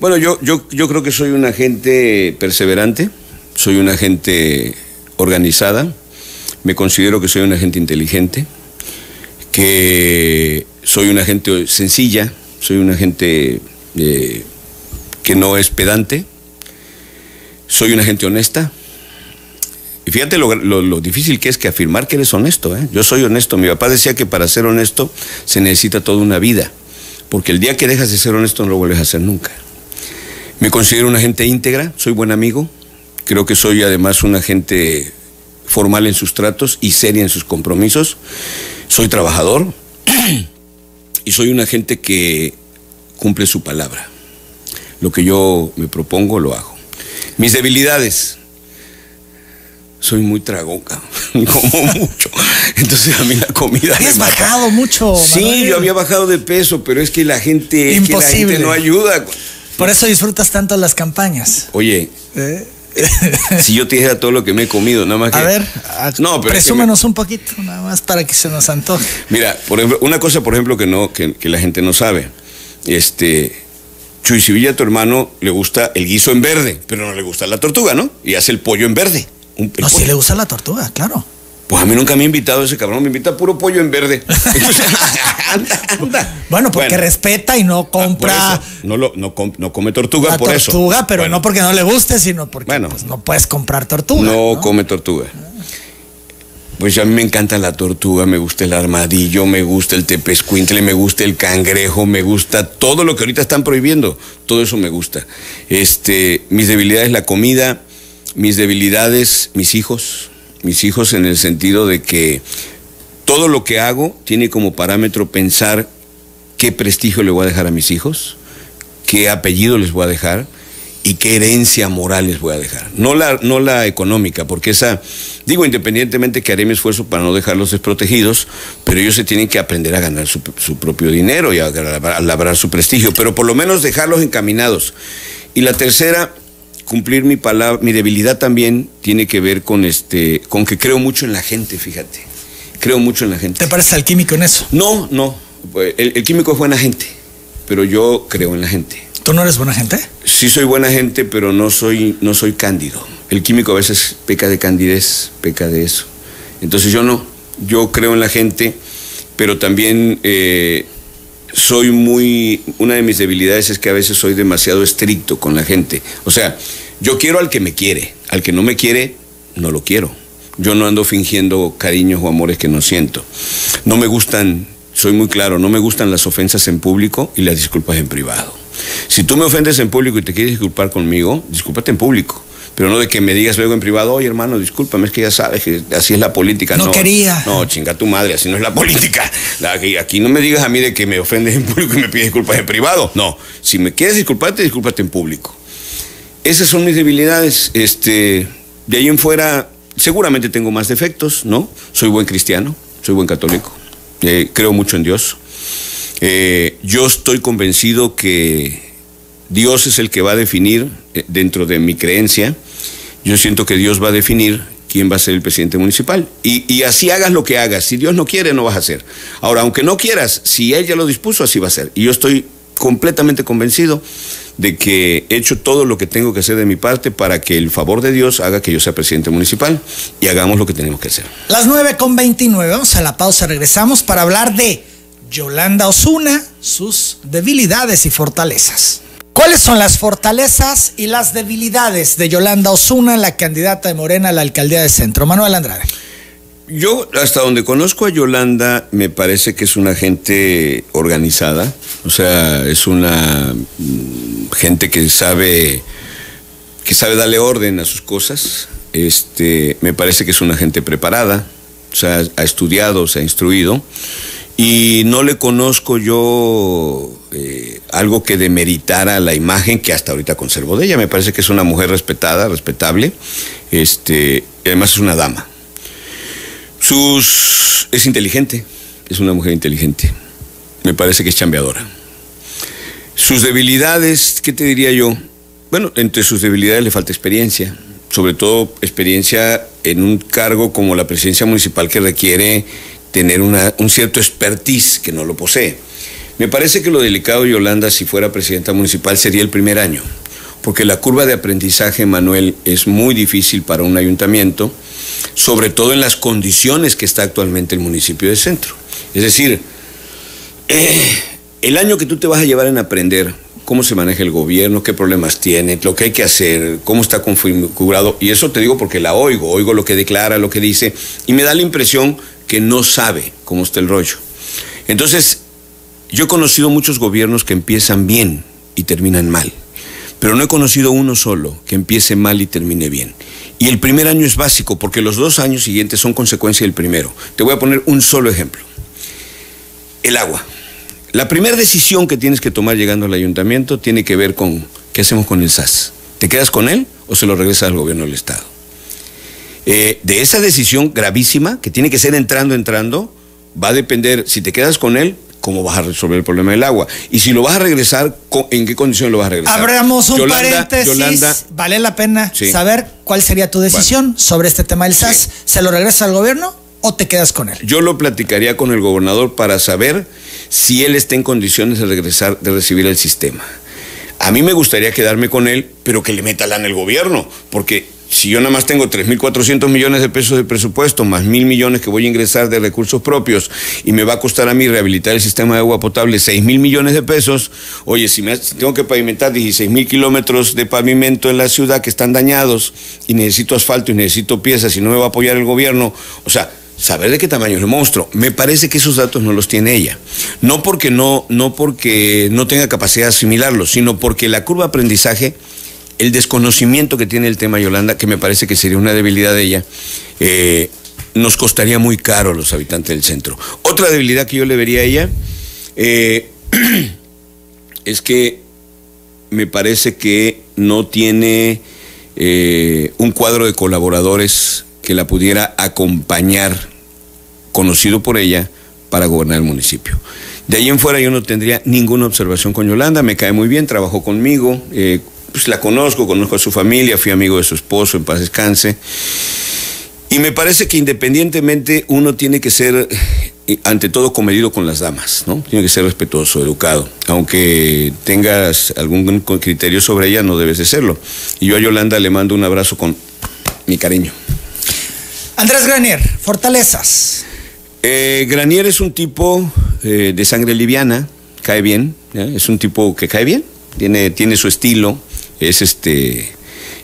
Bueno, yo, yo, yo creo que soy una gente perseverante, soy una gente organizada, me considero que soy una gente inteligente, que soy una gente sencilla, soy una gente eh, que no es pedante, soy una gente honesta. Y fíjate lo, lo- lo difícil que es que afirmar que eres honesto. ¿eh? Yo soy honesto. Mi papá decía que para ser honesto se necesita toda una vida. Porque el día que dejas de ser honesto no lo vuelves a hacer nunca. Me considero una gente íntegra, soy buen amigo. Creo que soy además una gente formal en sus tratos y seria en sus compromisos. Soy trabajador y soy una gente que cumple su palabra. Lo que yo me propongo lo hago. Mis debilidades. Soy muy tragón, [laughs] como mucho. Entonces a mí la comida mata. bajado mucho. Sí, Manuel. yo había bajado de peso, pero es que la gente, es que la gente no ayuda. Por eso disfrutas tanto las campañas. Oye, ¿eh? [laughs] si yo te dijera todo lo que me he comido, nada más que. A ver, a- no, pero es que presúmenos un poquito, nada más para que se nos antoje. mira, por ejemplo, una cosa, por ejemplo, que no, que, que la gente no sabe. Este, Chuy Sevilla, tu hermano, le gusta el guiso en verde, pero no le gusta la tortuga, ¿no? Y hace el pollo en verde. Un- No, pollo. le gusta la tortuga, claro. Pues a mí nunca me ha invitado ese cabrón, me invita puro pollo en verde. Entonces, [laughs] anda, anda. Bueno, porque respeta y no Ah, compra no, lo, no, com- no come tortuga la por eso. tortuga, pero Bueno. no porque no le guste, sino porque Bueno. pues, no puedes comprar tortuga. No, ¿no? come tortuga. Pues a mí me encanta la tortuga, me gusta el armadillo, me gusta el tepescuintle, me gusta el cangrejo, me gusta todo lo que ahorita están prohibiendo, todo eso me gusta. Este, mis debilidades la comida, mis debilidades mis hijos, mis hijos en el sentido de que todo lo que hago tiene como parámetro pensar qué prestigio le voy a dejar a mis hijos, qué apellido les voy a dejar y qué herencia moral les voy a dejar. No la, no la económica, porque esa, digo, independientemente que haré mi esfuerzo para no dejarlos desprotegidos, pero ellos se tienen que aprender a ganar su, propio dinero y a, labrar su prestigio, pero por lo menos dejarlos encaminados. Y la tercera, cumplir mi palabra, mi debilidad también tiene que ver con este, con que creo mucho en la gente, fíjate. Creo mucho en la gente. ¿Te parece al químico en eso? No, no. el químico es buena gente, pero yo creo en la gente. ¿Tú no eres buena gente? Sí soy buena gente, pero no soy, no soy cándido. El químico a veces peca de candidez, peca de eso. Entonces yo no, yo creo en la gente, pero también eh, soy muy, una de mis debilidades es que a veces soy demasiado estricto con la gente. O sea, yo quiero al que me quiere, al que no me quiere, no lo quiero. Yo no ando fingiendo cariños o amores que no siento. No me gustan, soy muy claro, no me gustan las ofensas en público y las disculpas en privado. Si tú me ofendes en público y te quieres disculpar conmigo, discúlpate en público. Pero no de que me digas luego en privado, oye hermano, discúlpame, es que ya sabes que así es la política. No, quería. No, chinga tu madre, así no es la [laughs] política. aquí no me digas a mí de que me ofendes en público y me pides disculpas en privado. No, si me quieres disculparte, discúlpate en público. Esas son mis debilidades. Este, de ahí en fuera, seguramente tengo más defectos, ¿no? Soy buen cristiano, soy buen católico, eh, creo mucho en Dios. Eh, yo estoy convencido que Dios es el que va a definir, eh, dentro de mi creencia, yo siento que Dios va a definir quién va a ser el presidente municipal. Y, así hagas lo que hagas. Si Dios no quiere, no vas a hacer. Ahora, aunque no quieras, si Él ya lo dispuso, así va a ser. Y yo estoy completamente convencido de que he hecho todo lo que tengo que hacer de mi parte para que el favor de Dios haga que yo sea presidente municipal y hagamos lo que tenemos que hacer. Las 9 con 29, vamos a la pausa, regresamos para hablar de Yolanda Osuna, sus debilidades y fortalezas. ¿Cuáles son las fortalezas y las debilidades de Yolanda Osuna, la candidata de Morena a la alcaldía de Centro? Manuel Andrade. Yo, hasta donde conozco a Yolanda, me parece que es una gente organizada, o sea, es una mm, gente que sabe, que sabe darle orden a sus cosas. Este, me parece que es una gente preparada, o sea, ha estudiado, se ha instruido y no le conozco yo eh, algo que demeritara la imagen que hasta ahorita conservo de ella. Me parece que es una mujer respetada, respetable, este, y además es una dama. Sus, es inteligente, es una mujer inteligente. Me parece que es chambeadora. Sus debilidades, ¿qué te diría yo? Bueno, entre sus debilidades le falta experiencia, sobre todo experiencia en un cargo como la presidencia municipal que requiere tener un cierto expertise que no lo posee. Me parece que lo delicado de Yolanda, si fuera presidenta municipal, sería el primer año, porque la curva de aprendizaje, Manuel, es muy difícil para un ayuntamiento, sobre todo en las condiciones que está actualmente el municipio de centro. Es decir, [clears throat] el año que tú te vas a llevar en aprender cómo se maneja el gobierno, qué problemas tiene, lo que hay que hacer, cómo está configurado, y eso te digo porque la oigo, oigo lo que declara, lo que dice, y me da la impresión que no sabe cómo está el rollo. Entonces, yo he conocido muchos gobiernos que empiezan bien y terminan mal, pero no he conocido uno solo que empiece mal y termine bien. Y el primer año es básico porque los dos años siguientes son consecuencia del primero. Te voy a poner un solo ejemplo. El agua. La primera decisión que tienes que tomar llegando al ayuntamiento tiene que ver con qué hacemos con el SAS. ¿Te quedas con él o se lo regresas al gobierno del Estado? Eh, de esa decisión gravísima, que tiene que ser entrando, entrando, va a depender, si te quedas con él, cómo vas a resolver el problema del agua. Y si lo vas a regresar, ¿en qué condición lo vas a regresar? Abramos un paréntesis. vale la pena saber cuál sería tu decisión sobre este tema del SAS. ¿Se lo regresas al gobierno o te quedas con él? Yo lo platicaría con el gobernador para saber si él está en condiciones de regresar, de recibir el sistema. A mí me gustaría quedarme con él, pero que le meta en el gobierno, porque si yo nada más tengo 3.400 millones de pesos de presupuesto, más mil millones que voy a ingresar de recursos propios, y me va a costar a mí rehabilitar el sistema de agua potable 6 mil millones de pesos, oye, si, me, tengo que pavimentar 16 mil kilómetros de pavimento en la ciudad que están dañados, y necesito asfalto y necesito piezas, y no me va a apoyar el gobierno, o sea, saber de qué tamaño es el monstruo. Me parece que esos datos no los tiene ella. No porque no, no porque no tenga capacidad de asimilarlos, sino porque la curva de aprendizaje el desconocimiento que tiene el tema Yolanda, que me parece que sería una debilidad de ella, eh, nos costaría muy caro a los habitantes del centro. Otra debilidad que yo le vería a ella eh, [clears throat] es que me parece que no tiene eh, un cuadro de colaboradores que la pudiera acompañar, conocido por ella, para gobernar el municipio. De ahí en fuera yo no tendría ninguna observación con Yolanda, me cae muy bien, trabajó conmigo, eh, pues la conozco, conozco a su familia, fui amigo de su esposo, en paz descanse. Y me parece que independientemente uno tiene que ser, eh, ante todo, comedido con las damas, ¿no? Tiene que ser respetuoso, educado. Aunque tengas algún criterio sobre ella, no debes de serlo. Y yo a Yolanda le mando un abrazo con mi cariño. Andrés Granier, fortalezas. Eh, Granier es un tipo eh, de sangre liviana, cae bien, es un tipo que cae bien, tiene, tiene su estilo, es este,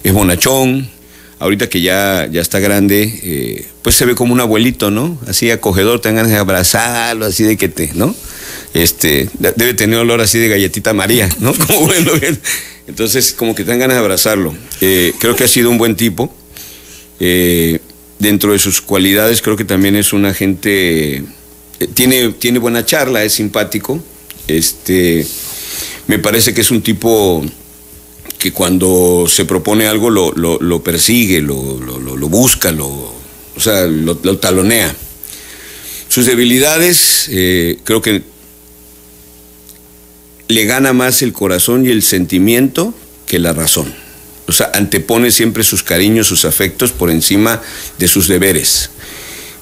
es bonachón, ahorita que ya, ya está grande, eh, pues se ve como un abuelito, ¿no? Así acogedor, te dan ganas de abrazarlo, así de que te, ¿no? Este, debe tener olor así de galletita María, ¿no? [laughs] Como bueno, entonces, como que te dan ganas de abrazarlo. Eh, creo que ha sido un buen tipo. Dentro de sus cualidades, creo que también es una gente, tiene, tiene buena charla, es simpático. Este, me parece que es un tipo que cuando se propone algo lo, lo, persigue, lo, busca, lo, o sea, lo, talonea. Sus debilidades, eh, creo que le gana más el corazón y el sentimiento que la razón. O sea, antepone siempre sus cariños, sus afectos por encima de sus deberes.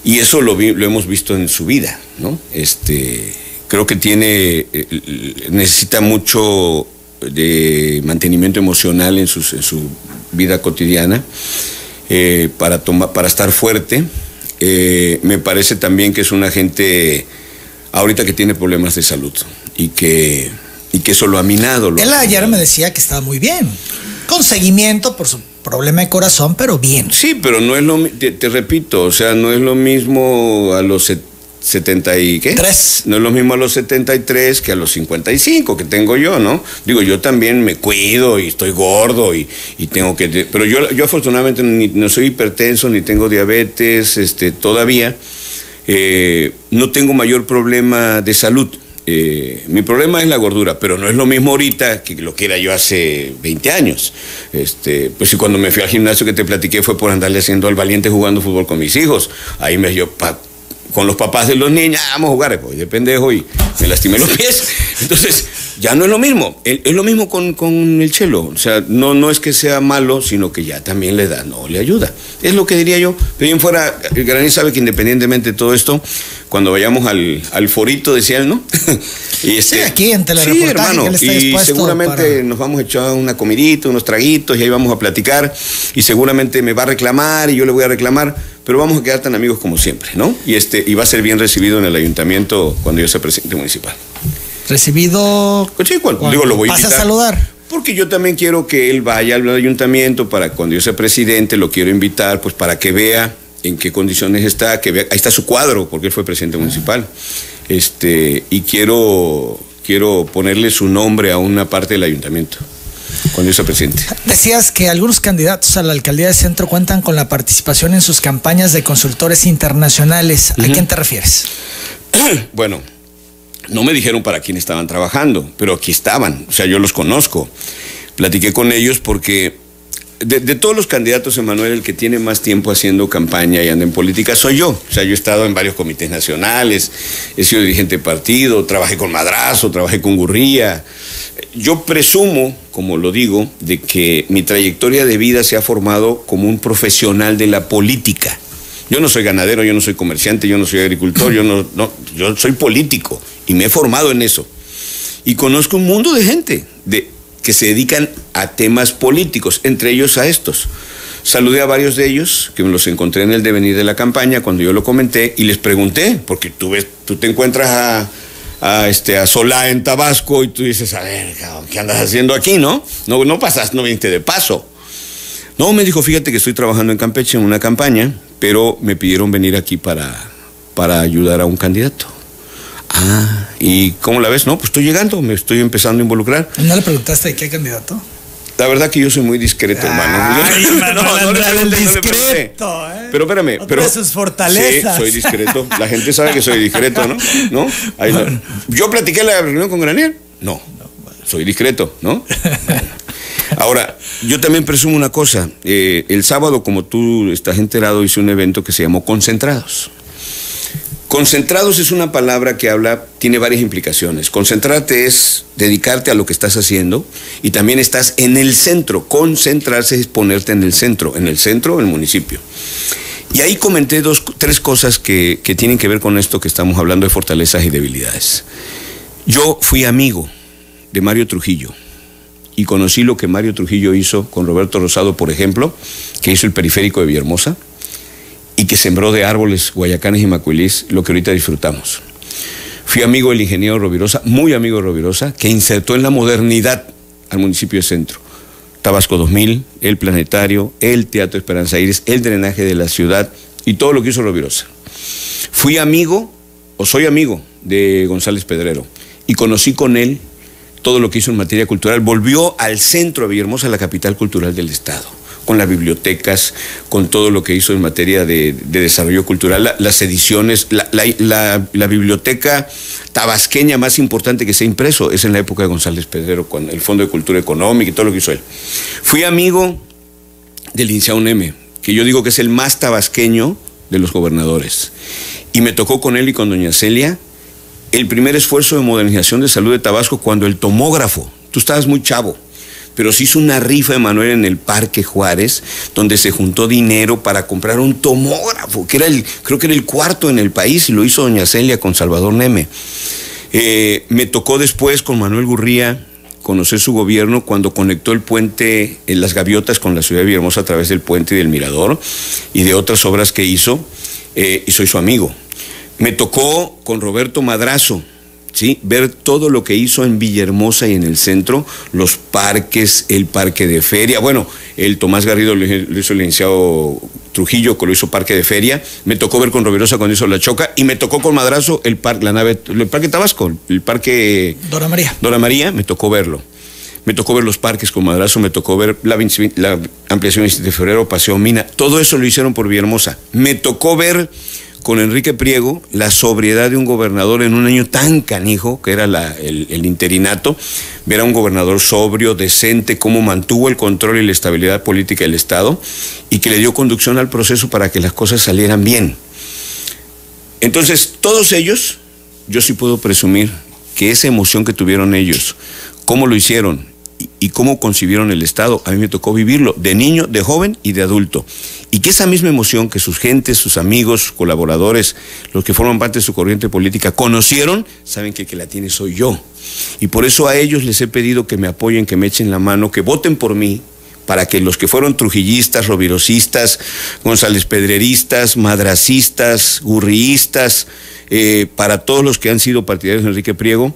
Y eso lo, lo hemos visto en su vida, ¿no? Este, creo que tiene, eh, necesita mucho de mantenimiento emocional en, su vida cotidiana eh, para, para estar fuerte. Eh, me parece también que es una gente ahorita que tiene problemas de salud y que, y que eso lo ha minado. Él ayer me decía que estaba muy bien, con seguimiento por su problema de corazón, pero bien. Sí, pero no es lo te, te repito, o sea, no es lo mismo a los 70 y qué? Tres. No es lo mismo a los 73 que a los 55 que tengo yo, ¿no? Digo, yo también me cuido y estoy gordo y, tengo que... Pero yo, yo afortunadamente no soy hipertenso ni tengo diabetes este, todavía. Eh, no tengo mayor problema de salud. Eh, mi problema es la gordura, pero no es lo mismo ahorita que lo que era yo hace 20 años. Este, pues si cuando me fui al gimnasio que te platiqué fue por andarle haciendo al valiente jugando fútbol con mis hijos. Ahí me dio con los papás de los niños, ah, vamos a jugar, pues de pendejo y me lastimé los pies. [laughs] Entonces, ya no es lo mismo. Es lo mismo con, el chelo. O sea, no, no es que sea malo, sino que ya también le da, no le ayuda. Es lo que diría yo. Pero bien fuera, el Graní sabe que independientemente de todo esto, cuando vayamos al, al forito, decía él, ¿no? [laughs] y este, sí, aquí en Sí, hermano. y seguramente nos vamos a echar una comidita, unos traguitos, y ahí vamos a platicar. Y seguramente me va a reclamar y yo le voy a reclamar pero vamos a quedar tan amigos como siempre, ¿no? Y, este, y va a ser bien recibido en el ayuntamiento cuando yo sea presidente municipal. ¿Recibido? Pues sí, cuando, digo, lo voy a invitar. a saludar? Porque yo también quiero que él vaya al ayuntamiento para cuando yo sea presidente, lo quiero invitar, pues para que vea en qué condiciones está, que vea, ahí está su cuadro, porque él fue presidente municipal. Este, y quiero, quiero ponerle su nombre a una parte del ayuntamiento cuando yo sea presidente. Decías que algunos candidatos a la alcaldía de centro cuentan con la participación en sus campañas de consultores internacionales. ¿A quién te refieres? [clears throat] bueno, no me dijeron para quién estaban trabajando, pero aquí estaban, o sea, yo los conozco. Platiqué con ellos porque de, de, todos los candidatos, Emanuel, el que tiene más tiempo haciendo campaña y anda en política soy yo. O sea, yo he estado en varios comités nacionales, he sido dirigente de partido, trabajé con Madrazo, trabajé con Gurría, yo presumo, como lo digo, de que mi trayectoria de vida se ha formado como un profesional de la política. Yo no soy ganadero, yo no soy comerciante, yo no soy agricultor, yo no, no, yo soy político y me he formado en eso. Y conozco un mundo de gente de, que se dedican a temas políticos, entre ellos a estos. Saludé a varios de ellos, que me los encontré en el devenir de la campaña cuando yo lo comenté, y les pregunté, porque tú, ves, tú te encuentras a, a, este, a Solá en Tabasco y tú dices, a ver, ¿qué andas haciendo aquí, no? No, no pasas, no viniste de paso. No, me dijo, fíjate que estoy trabajando en Campeche en una campaña, pero me pidieron venir aquí para, para ayudar a un candidato. Ah, ¿y cómo la ves? No, pues estoy llegando, me estoy empezando a involucrar. ¿No le preguntaste de qué candidato? La verdad que yo soy muy discreto, hermano. Ay, no, no, no, discreto, ¿eh? Pero espérame, pero sus fortalezas. Sí, soy discreto. La gente sabe que soy discreto, ¿no? ¿No? Yo platiqué la reunión con Granier. No. Soy discreto, ¿no? Ahora, yo también presumo una cosa. Eh, el sábado, como tú estás enterado, hice un evento que se llamó Concentrados. Concentrados es una palabra que habla, tiene varias implicaciones. Concentrarte es dedicarte a lo que estás haciendo y también estás en el centro. Concentrarse es ponerte en el centro, en el centro del municipio. Y ahí comenté dos, tres cosas que, que tienen que ver con esto que estamos hablando de fortalezas y debilidades. Yo fui amigo de Mario Trujillo y conocí lo que Mario Trujillo hizo con Roberto Rosado, por ejemplo, que hizo el periférico de Villahermosa y que sembró de árboles Guayacanes y Macuilís lo que ahorita disfrutamos. Fui amigo del ingeniero Rovirosa, muy amigo de Rovirosa, que insertó en la modernidad al municipio de Centro. Tabasco 2000, el planetario, el Teatro Esperanza Aires, el drenaje de la ciudad y todo lo que hizo Rovirosa. Fui amigo, o soy amigo, de González Pedrero y conocí con él todo lo que hizo en materia cultural. Volvió al centro de Villahermosa, la capital cultural del Estado con las bibliotecas, con todo lo que hizo en materia de, desarrollo cultural, las ediciones, la, biblioteca tabasqueña más importante que se ha impreso es en la época de González Pedrero, con el Fondo de Cultura Económica y todo lo que hizo él. Fui amigo del Linciao Neme, que yo digo que es el más tabasqueño de los gobernadores. Y me tocó con él y con doña Celia el primer esfuerzo de modernización de salud de Tabasco cuando el tomógrafo, tú estabas muy chavo, pero se hizo una rifa de Manuel en el Parque Juárez, donde se juntó dinero para comprar un tomógrafo, que era el, creo que era el cuarto en el país, y lo hizo doña Celia con Salvador Neme. Eh, me tocó después con Manuel Gurría conocer su gobierno cuando conectó el puente en las gaviotas con la ciudad de Villahermosa a través del puente y del mirador y de otras obras que hizo, eh, y soy su amigo. Me tocó con Roberto Madrazo, ¿sí? ver todo lo que hizo en Villahermosa y en el centro, los parques, el parque de feria. Bueno, el Tomás Garrido lo hizo el licenciado Trujillo, que lo hizo parque de feria. Me tocó ver con Rovirosa cuando hizo la choca y me tocó con Madrazo el, parque, la nave, el parque Tabasco, el parque... Dora María. Dora María, me tocó verlo. Me tocó ver los parques con Madrazo, me tocó ver la, la ampliación de febrero, Paseo Mina. Todo eso lo hicieron por Villahermosa. Me tocó ver con Enrique Priego la sobriedad de un gobernador en un año tan canijo, que era el, interinato, ver a un gobernador sobrio, decente, cómo mantuvo el control y la estabilidad política del Estado y que le dio conducción al proceso para que las cosas salieran bien. Entonces, todos ellos, yo sí puedo presumir que esa emoción que tuvieron ellos, cómo lo hicieron y cómo concibieron el Estado, a mí me tocó vivirlo, de niño, de joven y de adulto. Y que esa misma emoción que sus gentes, sus amigos, colaboradores, los que forman parte de su corriente política, conocieron, saben que que la tiene soy yo. Y por eso a ellos les he pedido que me apoyen, que me echen la mano, que voten por mí, para que los que fueron trujillistas, rovirosistas, González Pedreristas, madracistas, gurriistas, eh, para todos los que han sido partidarios de Enrique Priego,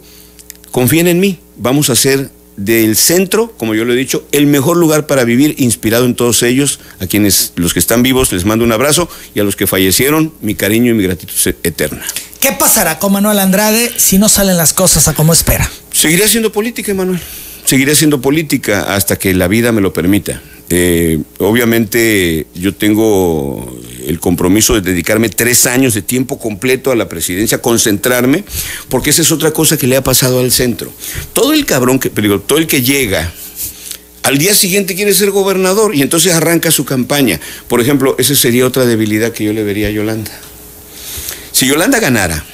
confíen en mí. Vamos a hacer del centro, como yo lo he dicho, el mejor lugar para vivir, inspirado en todos ellos, a quienes los que están vivos les mando un abrazo y a los que fallecieron, mi cariño y mi gratitud eterna. ¿Qué pasará con Manuel Andrade si no salen las cosas a como espera? Seguiré haciendo política, Manuel. Seguiré haciendo política hasta que la vida me lo permita. Eh, obviamente yo tengo el compromiso de dedicarme tres años de tiempo completo a la presidencia, concentrarme, porque esa es otra cosa que le ha pasado al centro. Todo el cabrón que, pero todo el que llega al día siguiente quiere ser gobernador y entonces arranca su campaña. Por ejemplo, esa sería otra debilidad que yo le vería a Yolanda. Si Yolanda ganara,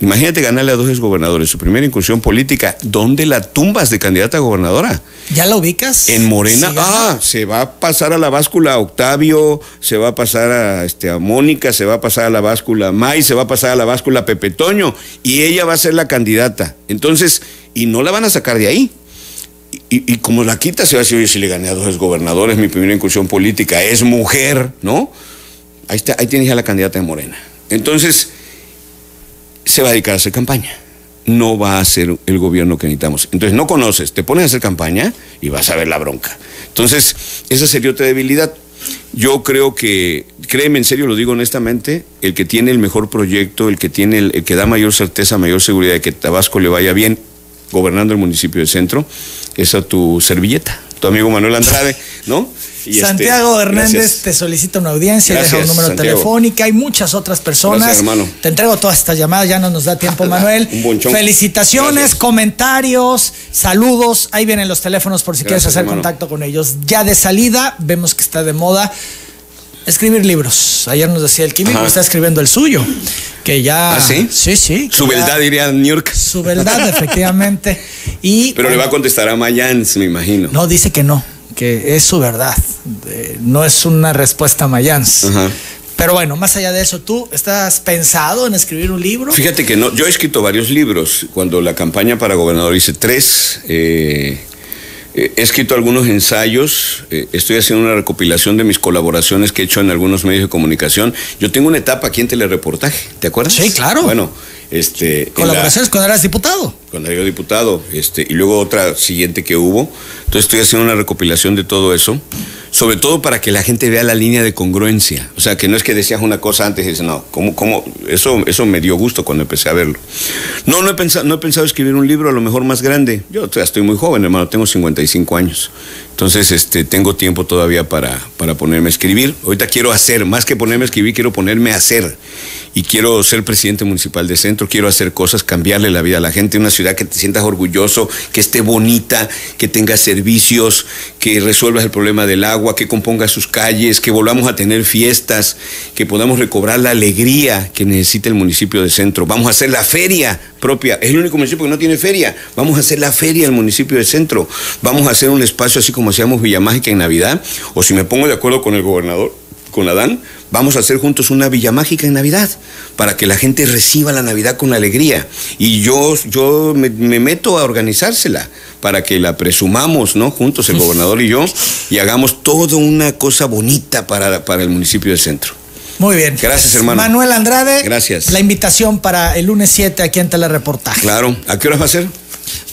Imagínate ganarle a dos exgobernadores su primera incursión política. ¿Dónde la tumbas de candidata a gobernadora? ¿Ya la ubicas? En Morena. ah, se va a pasar a la báscula a Octavio, se va a pasar a, este, a Mónica, se va a pasar a la báscula a May, se va a pasar a la báscula a Pepe Toño. Y ella va a ser la candidata. Entonces, y no la van a sacar de ahí. Y, como la quita, se va a decir, oye, si le gané a dos exgobernadores, mi primera incursión política es mujer, ¿no? Ahí, está, ahí tienes ya la candidata de Morena. Entonces se va a dedicar a hacer campaña. No va a ser el gobierno que necesitamos. Entonces no conoces, te pones a hacer campaña y vas a ver la bronca. Entonces, esa sería otra debilidad. Yo creo que, créeme en serio, lo digo honestamente, el que tiene el mejor proyecto, el que tiene el, que da mayor certeza, mayor seguridad de que Tabasco le vaya bien gobernando el municipio de centro, es a tu servilleta, tu amigo Manuel Andrade, ¿no? Y Santiago Hernández te solicita una audiencia, deja un número telefónico. Hay muchas otras personas. Te entrego todas estas llamadas, ya no nos da tiempo, [laughs] Manuel. Felicitaciones, comentarios, saludos. Ahí vienen los teléfonos por si quieres hacer contacto con ellos. Ya de salida, vemos que está de moda escribir libros. Ayer nos decía el químico, está escribiendo el suyo. Que ya. ¿Ah, sí? Sí, sí. Su verdad, diría New York. Su verdad, [laughs] efectivamente. Y, Pero le va a contestar a Mayans, me imagino. No, dice que no, que es su verdad. no es una respuesta Mayans. Pero bueno, más allá de eso, ¿tú estás pensado en escribir un libro? Fíjate que no, yo he escrito varios libros. Cuando la campaña para gobernador hice tres. Eh, eh, he escrito algunos ensayos, eh, estoy haciendo una recopilación de mis colaboraciones que he hecho en algunos medios de comunicación. Yo tengo una etapa aquí en telereportaje, ¿te acuerdas? Sí, claro. Bueno, este, Colaboraciones cuando eras diputado. Cuando era diputado, este, y luego otra siguiente que hubo. Entonces estoy haciendo una recopilación de todo eso, sobre todo para que la gente vea la línea de congruencia. O sea, que no es que decías una cosa antes y dices, no, ¿cómo, cómo? Eso, eso me dio gusto cuando empecé a verlo. No, no he, pensado, no he pensado escribir un libro a lo mejor más grande. Yo estoy muy joven, hermano, tengo 55 años. Entonces, este, tengo tiempo todavía para, para ponerme a escribir. Ahorita quiero hacer, más que ponerme a escribir, quiero ponerme a hacer. Y quiero ser presidente municipal de centro, quiero hacer cosas, cambiarle la vida a la gente, una ciudad que te sientas orgulloso, que esté bonita, que tenga servicios, que resuelvas el problema del agua, que componga sus calles, que volvamos a tener fiestas, que podamos recobrar la alegría que necesita el municipio de centro. Vamos a hacer la feria propia. Es el único municipio que no tiene feria. Vamos a hacer la feria del municipio de centro. Vamos a hacer un espacio así como hacíamos Villa Mágica en Navidad. O si me pongo de acuerdo con el gobernador, con Adán, vamos a hacer juntos una Villa Mágica en Navidad para que la gente reciba la Navidad con alegría. Y yo, yo me, meto a organizársela para que la presumamos, ¿no? Juntos, el gobernador y yo, y hagamos toda una cosa bonita para, para el municipio del centro. Muy bien. Gracias, hermano. Manuel Andrade. Gracias. La invitación para el lunes 7 aquí en Telereportaje. Claro. ¿A qué hora va a ser?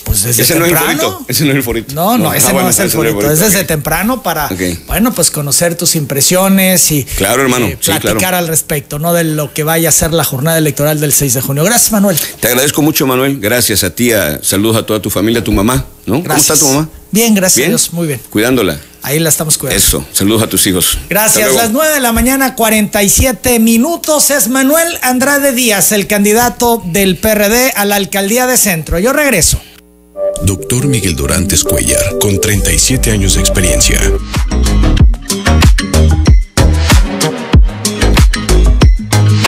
Pues desde ese temprano. No es el favorito. Ese no es el favorito. No, no, ese ah, no es el favorito. Es desde temprano para, bueno, pues conocer tus impresiones y claro, hermano. Eh, platicar al respecto, ¿no? De lo que vaya a ser la jornada electoral del 6 de junio. Gracias, Manuel. Te agradezco mucho, Manuel. Gracias a ti. saludos a toda tu familia, a tu mamá, ¿no? ¿Cómo está tu mamá? Bien, gracias a Dios. Muy bien. Cuidándola. Ahí la estamos cuidando. Eso, saludos a tus hijos. Gracias. Las 9 de la mañana, 47 minutos. Es Manuel Andrade Díaz, el candidato del PRD a la alcaldía de Centro. Yo regreso. Doctor Miguel Dorantes Cuellar, con 37 años de experiencia